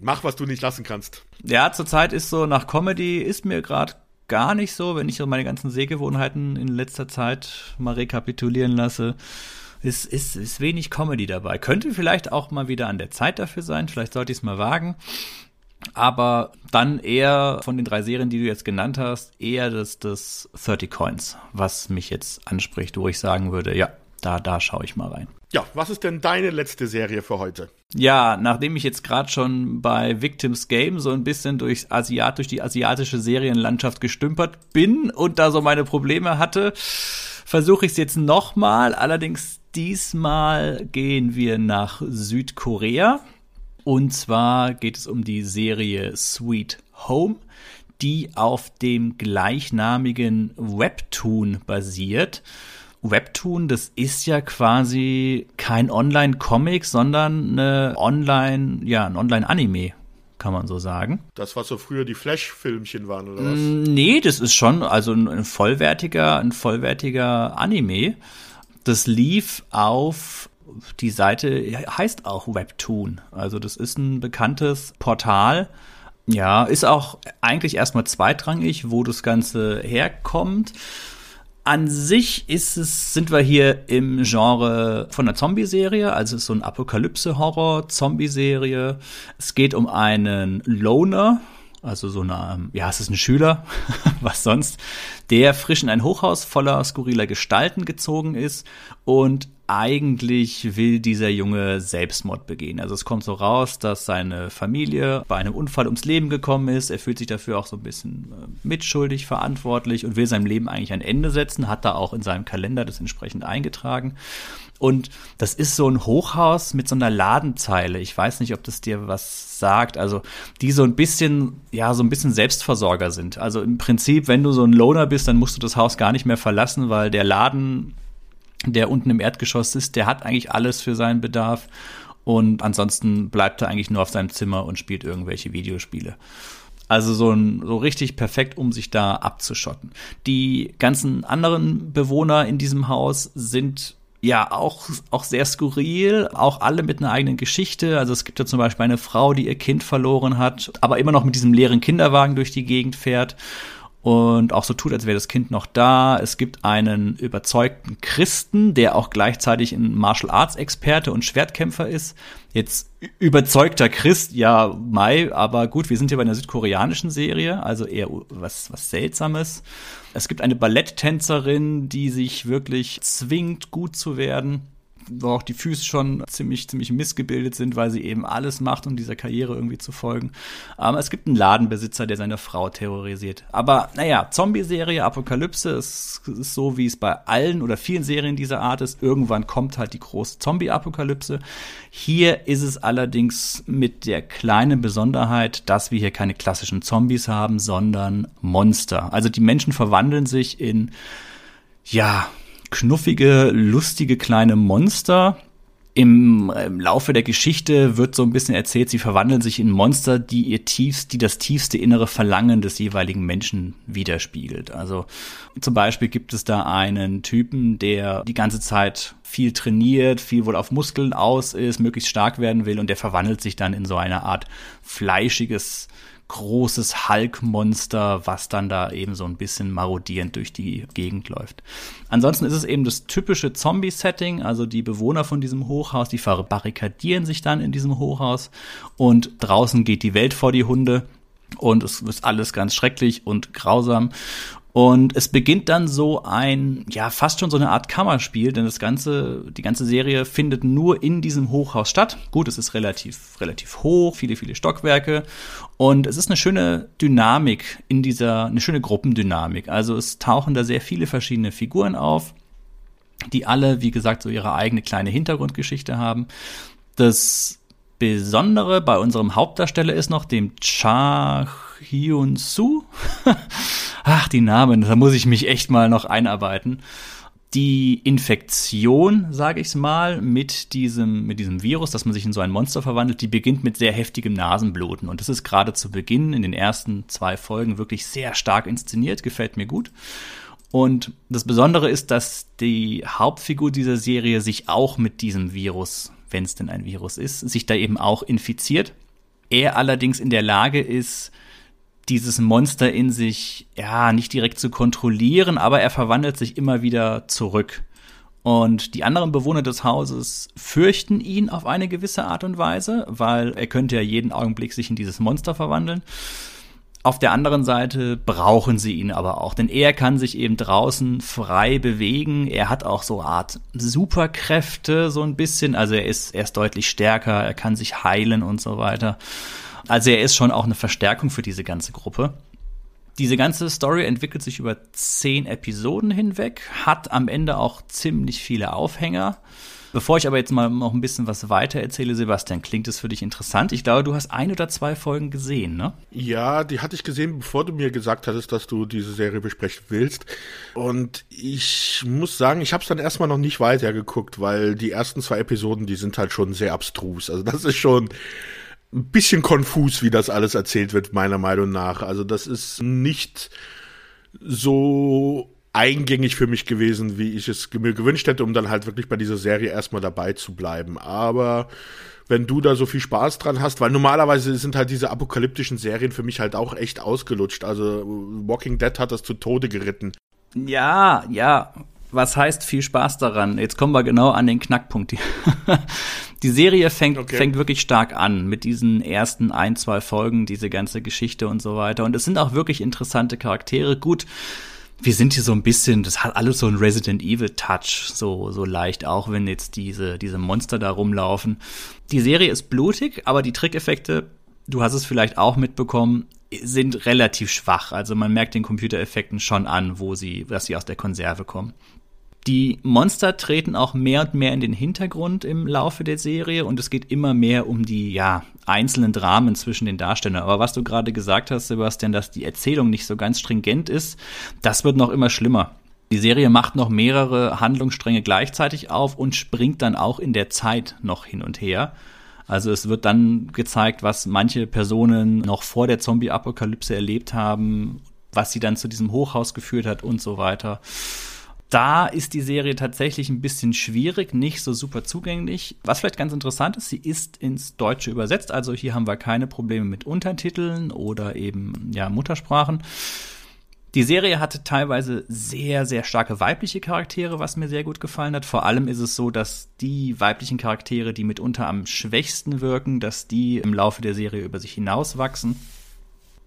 Mach, was du nicht lassen kannst.
Ja, zurzeit ist so, nach Comedy ist mir gerade gar nicht so, wenn ich so meine ganzen Sehgewohnheiten in letzter Zeit mal rekapitulieren lasse ist, ist, ist wenig Comedy dabei. Könnte vielleicht auch mal wieder an der Zeit dafür sein. Vielleicht sollte ich es mal wagen. Aber dann eher von den drei Serien, die du jetzt genannt hast, eher das, das 30 Coins, was mich jetzt anspricht, wo ich sagen würde, ja, da, da schaue ich mal rein.
Ja, was ist denn deine letzte Serie für heute?
Ja, nachdem ich jetzt gerade schon bei Victims Game so ein bisschen durchs Asiat, durch die asiatische Serienlandschaft gestümpert bin und da so meine Probleme hatte, versuche ich es jetzt nochmal. Allerdings diesmal gehen wir nach Südkorea. Und zwar geht es um die Serie Sweet Home, die auf dem gleichnamigen Webtoon basiert. Webtoon, das ist ja quasi kein Online-Comic, sondern eine Online, ja, ein Online-Anime, kann man so sagen.
Das, was so früher die Flash-Filmchen waren, oder was?
Mm, nee, das ist schon also ein vollwertiger, ein vollwertiger Anime. Das lief auf die Seite heißt auch Webtoon. Also das ist ein bekanntes Portal. Ja, ist auch eigentlich erstmal zweitrangig, wo das Ganze herkommt. An sich ist es, sind wir hier im Genre von einer Zombie-Serie, also so ein Apokalypse-Horror-Zombie-Serie. Es geht um einen Loner, also so eine, ja, es ist ein Schüler, (laughs) was sonst, der frisch in ein Hochhaus voller skurriler Gestalten gezogen ist und eigentlich will dieser Junge Selbstmord begehen. Also es kommt so raus, dass seine Familie bei einem Unfall ums Leben gekommen ist. Er fühlt sich dafür auch so ein bisschen äh, mitschuldig, verantwortlich und will seinem Leben eigentlich ein Ende setzen, hat da auch in seinem Kalender das entsprechend eingetragen. Und das ist so ein Hochhaus mit so einer Ladenzeile. Ich weiß nicht, ob das dir was sagt. Also, die so ein bisschen, ja, so ein bisschen Selbstversorger sind. Also im Prinzip, wenn du so ein Loner bist, dann musst du das Haus gar nicht mehr verlassen, weil der Laden, der unten im Erdgeschoss ist, der hat eigentlich alles für seinen Bedarf. Und ansonsten bleibt er eigentlich nur auf seinem Zimmer und spielt irgendwelche Videospiele. Also so, ein, so richtig perfekt, um sich da abzuschotten. Die ganzen anderen Bewohner in diesem Haus sind ja auch, auch sehr skurril, auch alle mit einer eigenen Geschichte. Also es gibt ja zum Beispiel eine Frau, die ihr Kind verloren hat, aber immer noch mit diesem leeren Kinderwagen durch die Gegend fährt und auch so tut, als wäre das Kind noch da. Es gibt einen überzeugten Christen, der auch gleichzeitig ein Martial Arts Experte und Schwertkämpfer ist. Jetzt überzeugter Christ, ja, Mai, aber gut, wir sind hier bei einer südkoreanischen Serie, also eher was, was Seltsames. Es gibt eine Balletttänzerin, die sich wirklich zwingt, gut zu werden. Wo auch die Füße schon ziemlich, ziemlich missgebildet sind, weil sie eben alles macht, um dieser Karriere irgendwie zu folgen. Ähm, es gibt einen Ladenbesitzer, der seine Frau terrorisiert. Aber naja, Zombie-Serie, Apokalypse, es ist so, wie es bei allen oder vielen Serien dieser Art ist. Irgendwann kommt halt die große Zombie-Apokalypse. Hier ist es allerdings mit der kleinen Besonderheit, dass wir hier keine klassischen Zombies haben, sondern Monster. Also die Menschen verwandeln sich in, ja, knuffige, lustige kleine Monster. Im, Im, Laufe der Geschichte wird so ein bisschen erzählt, sie verwandeln sich in Monster, die ihr tiefst, die das tiefste innere Verlangen des jeweiligen Menschen widerspiegelt. Also zum Beispiel gibt es da einen Typen, der die ganze Zeit viel trainiert, viel wohl auf Muskeln aus ist, möglichst stark werden will und der verwandelt sich dann in so eine Art fleischiges großes Hulk-Monster, was dann da eben so ein bisschen marodierend durch die Gegend läuft. Ansonsten ist es eben das typische Zombie-Setting, also die Bewohner von diesem Hochhaus, die verbarrikadieren sich dann in diesem Hochhaus und draußen geht die Welt vor die Hunde und es ist alles ganz schrecklich und grausam. Und es beginnt dann so ein, ja, fast schon so eine Art Kammerspiel, denn das ganze, die ganze Serie findet nur in diesem Hochhaus statt. Gut, es ist relativ, relativ hoch, viele, viele Stockwerke. Und es ist eine schöne Dynamik in dieser, eine schöne Gruppendynamik. Also es tauchen da sehr viele verschiedene Figuren auf, die alle, wie gesagt, so ihre eigene kleine Hintergrundgeschichte haben. Das Besondere bei unserem Hauptdarsteller ist noch dem Cha Hyun Soo. (laughs) Ach, die Namen, da muss ich mich echt mal noch einarbeiten. Die Infektion, sage ich's mal, mit diesem, mit diesem Virus, dass man sich in so ein Monster verwandelt, die beginnt mit sehr heftigem Nasenbluten. Und das ist gerade zu Beginn in den ersten zwei Folgen wirklich sehr stark inszeniert, gefällt mir gut. Und das Besondere ist, dass die Hauptfigur dieser Serie sich auch mit diesem Virus, wenn es denn ein Virus ist, sich da eben auch infiziert. Er allerdings in der Lage ist, dieses Monster in sich, ja, nicht direkt zu kontrollieren, aber er verwandelt sich immer wieder zurück. Und die anderen Bewohner des Hauses fürchten ihn auf eine gewisse Art und Weise, weil er könnte ja jeden Augenblick sich in dieses Monster verwandeln. Auf der anderen Seite brauchen sie ihn aber auch, denn er kann sich eben draußen frei bewegen. Er hat auch so Art Superkräfte, so ein bisschen. Also er ist, er ist deutlich stärker, er kann sich heilen und so weiter. Also er ist schon auch eine Verstärkung für diese ganze Gruppe. Diese ganze Story entwickelt sich über zehn Episoden hinweg, hat am Ende auch ziemlich viele Aufhänger. Bevor ich aber jetzt mal noch ein bisschen was weiter erzähle, Sebastian, klingt es für dich interessant? Ich glaube, du hast ein oder zwei Folgen gesehen, ne?
Ja, die hatte ich gesehen, bevor du mir gesagt hattest, dass du diese Serie besprechen willst. Und ich muss sagen, ich habe es dann erstmal noch nicht weitergeguckt, weil die ersten zwei Episoden, die sind halt schon sehr abstrus. Also das ist schon ein bisschen konfus, wie das alles erzählt wird, meiner Meinung nach. Also das ist nicht so eingängig für mich gewesen, wie ich es mir gewünscht hätte, um dann halt wirklich bei dieser Serie erstmal dabei zu bleiben. Aber wenn du da so viel Spaß dran hast, weil normalerweise sind halt diese apokalyptischen Serien für mich halt auch echt ausgelutscht. Also Walking Dead hat das zu Tode geritten.
Ja, ja, was heißt viel Spaß daran? Jetzt kommen wir genau an den Knackpunkt. Die, (laughs) die Serie fängt, okay. fängt wirklich stark an mit diesen ersten ein, zwei Folgen, diese ganze Geschichte und so weiter. Und es sind auch wirklich interessante Charaktere. Gut, wir sind hier so ein bisschen, das hat alles so ein Resident Evil Touch, so, so leicht, auch wenn jetzt diese, diese Monster da rumlaufen. Die Serie ist blutig, aber die Trickeffekte, du hast es vielleicht auch mitbekommen, sind relativ schwach. Also man merkt den Computereffekten schon an, wo sie, dass sie aus der Konserve kommen. Die Monster treten auch mehr und mehr in den Hintergrund im Laufe der Serie und es geht immer mehr um die, ja, einzelnen Dramen zwischen den Darstellern. Aber was du gerade gesagt hast, Sebastian, dass die Erzählung nicht so ganz stringent ist, das wird noch immer schlimmer. Die Serie macht noch mehrere Handlungsstränge gleichzeitig auf und springt dann auch in der Zeit noch hin und her. Also es wird dann gezeigt, was manche Personen noch vor der Zombie-Apokalypse erlebt haben, was sie dann zu diesem Hochhaus geführt hat und so weiter. Da ist die Serie tatsächlich ein bisschen schwierig, nicht so super zugänglich. Was vielleicht ganz interessant ist, sie ist ins Deutsche übersetzt, also hier haben wir keine Probleme mit Untertiteln oder eben ja Muttersprachen. Die Serie hatte teilweise sehr, sehr starke weibliche Charaktere, was mir sehr gut gefallen hat. Vor allem ist es so, dass die weiblichen Charaktere, die mitunter am schwächsten wirken, dass die im Laufe der Serie über sich hinauswachsen.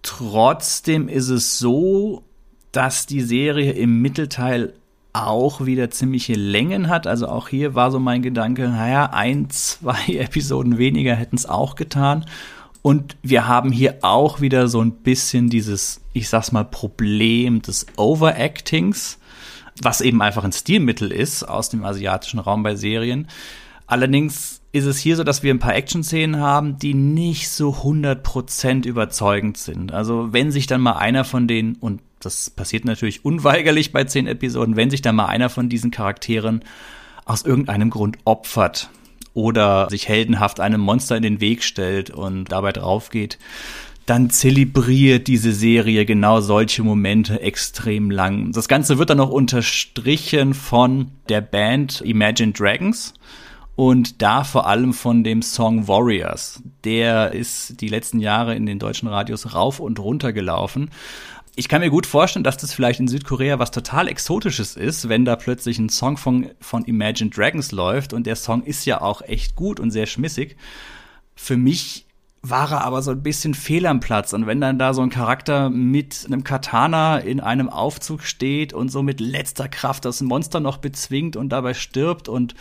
Trotzdem ist es so, dass die Serie im Mittelteil auch wieder ziemliche Längen hat. Also auch hier war so mein Gedanke, naja, ein, zwei (laughs) Episoden weniger hätten es auch getan. Und wir haben hier auch wieder so ein bisschen dieses, ich sag's mal, Problem des Overactings, was eben einfach ein Stilmittel ist aus dem asiatischen Raum bei Serien. Allerdings ist es hier so, dass wir ein paar Action-Szenen haben, die nicht so 100% überzeugend sind. Also wenn sich dann mal einer von denen, und das passiert natürlich unweigerlich bei zehn Episoden, wenn sich dann mal einer von diesen Charakteren aus irgendeinem Grund opfert oder sich heldenhaft einem Monster in den Weg stellt und dabei draufgeht, dann zelebriert diese Serie genau solche Momente extrem lang. Das Ganze wird dann noch unterstrichen von der Band Imagine Dragons und da vor allem von dem Song Warriors. Der ist die letzten Jahre in den deutschen Radios rauf und runter gelaufen. Ich kann mir gut vorstellen, dass das vielleicht in Südkorea was total Exotisches ist, wenn da plötzlich ein Song von, von Imagine Dragons läuft und der Song ist ja auch echt gut und sehr schmissig. Für mich war er aber so ein bisschen fehl am Platz. Und wenn dann da so ein Charakter mit einem Katana in einem Aufzug steht und so mit letzter Kraft das Monster noch bezwingt und dabei stirbt und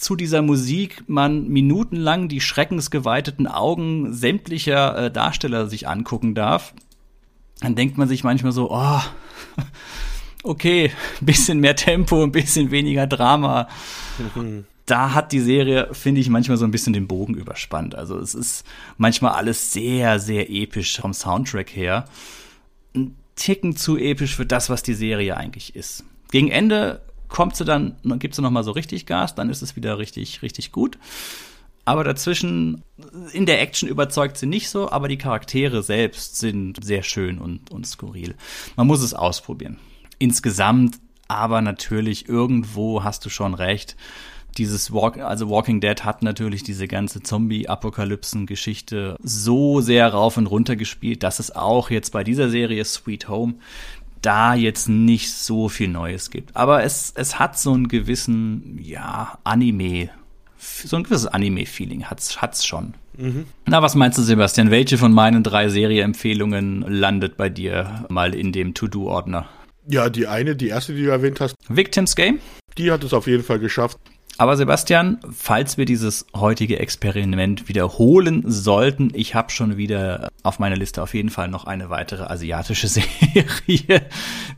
zu dieser Musik man minutenlang die schreckensgeweiteten Augen sämtlicher äh, Darsteller sich angucken darf, dann denkt man sich manchmal so, oh, (laughs) okay, ein (laughs) bisschen mehr Tempo, ein bisschen weniger Drama. Da hat die Serie, finde ich, manchmal so ein bisschen den Bogen überspannt. Also es ist manchmal alles sehr, sehr episch vom Soundtrack her. Ein Ticken zu episch für das, was die Serie eigentlich ist. Gegen Ende kommt sie dann, gibt sie noch mal so richtig Gas, dann ist es wieder richtig, richtig gut. Aber dazwischen, in der Action überzeugt sie nicht so, aber die Charaktere selbst sind sehr schön und, und skurril. Man muss es ausprobieren. Insgesamt, aber natürlich irgendwo hast du schon recht. Dieses Walk, also Walking Dead hat natürlich diese ganze Zombie-Apokalypsen-Geschichte so sehr rauf und runter gespielt, dass es auch jetzt bei dieser Serie Sweet Home da jetzt nicht so viel Neues gibt. Aber es, es hat so einen gewissen, ja, Anime, so ein gewisses Anime-Feeling hat's, hat's schon. Mhm. Na, was meinst du, Sebastian? Welche von meinen drei Serie-Empfehlungen landet bei dir mal in dem To-Do-Ordner?
Ja, die eine, die erste, die du erwähnt hast.
Victims Game?
Die hat es auf jeden Fall geschafft.
Aber Sebastian, falls wir dieses heutige Experiment wiederholen sollten, ich habe schon wieder auf meiner Liste auf jeden Fall noch eine weitere asiatische (laughs) Serie,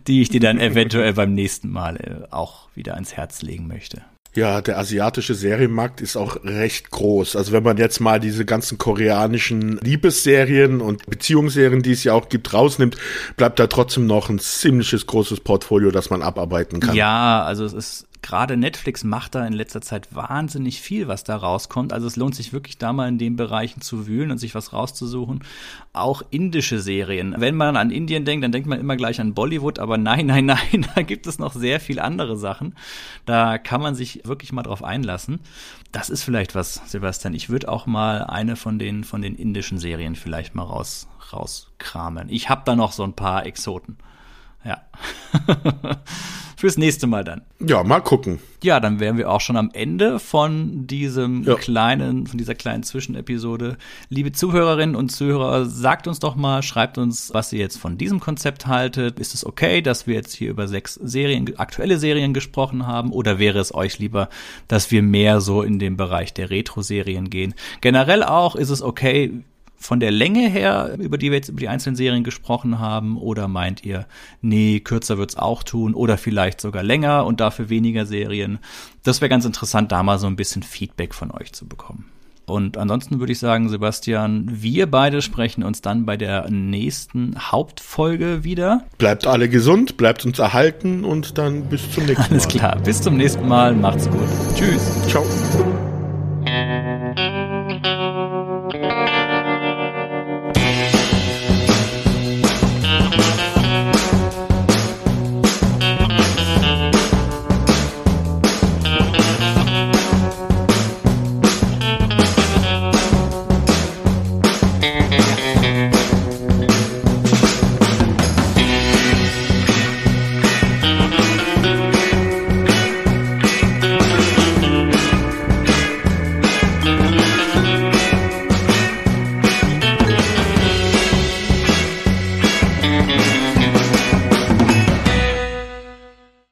die ich dir dann eventuell beim nächsten Mal äh, auch wieder ans Herz legen möchte.
Ja, der asiatische Serienmarkt ist auch recht groß. Also wenn man jetzt mal diese ganzen koreanischen Liebesserien und Beziehungsserien, die es ja auch gibt, rausnimmt, bleibt da trotzdem noch ein ziemliches großes Portfolio, das man abarbeiten kann.
Ja, also es ist gerade Netflix macht da in letzter Zeit wahnsinnig viel, was da rauskommt. Also es lohnt sich wirklich da mal in den Bereichen zu wühlen und sich was rauszusuchen. Auch indische Serien. Wenn man an Indien denkt, dann denkt man immer gleich an Bollywood, aber nein, (laughs) nein, nein, da gibt es noch sehr viel andere Sachen. Da kann man sich wirklich mal drauf einlassen. Das ist vielleicht was, Sebastian. Ich würde auch mal eine von den von den indischen Serien vielleicht mal raus rauskramen. Ich habe da noch so ein paar Exoten. Ja. (laughs) Fürs nächste Mal dann.
Ja, mal gucken.
Ja, dann wären wir auch schon am Ende von diesem ja. kleinen, von dieser kleinen Zwischenepisode. Liebe Zuhörerinnen und Zuhörer, sagt uns doch mal, schreibt uns, was ihr jetzt von diesem Konzept haltet. Ist es okay, dass wir jetzt hier über sechs Serien, aktuelle Serien gesprochen haben? Oder wäre es euch lieber, dass wir mehr so in den Bereich der Retro-Serien gehen? Generell auch ist es okay, von der Länge her, über die wir jetzt über die einzelnen Serien gesprochen haben, oder meint ihr, nee, kürzer wird's auch tun oder vielleicht sogar länger und dafür weniger Serien? Das wäre ganz interessant, da mal so ein bisschen Feedback von euch zu bekommen. Und ansonsten würde ich sagen, Sebastian, wir beide sprechen uns dann bei der nächsten Hauptfolge wieder.
Bleibt alle gesund, bleibt uns erhalten und dann bis zum nächsten
Mal. Alles klar, bis zum nächsten Mal, macht's gut. Tschüss.
Ciao.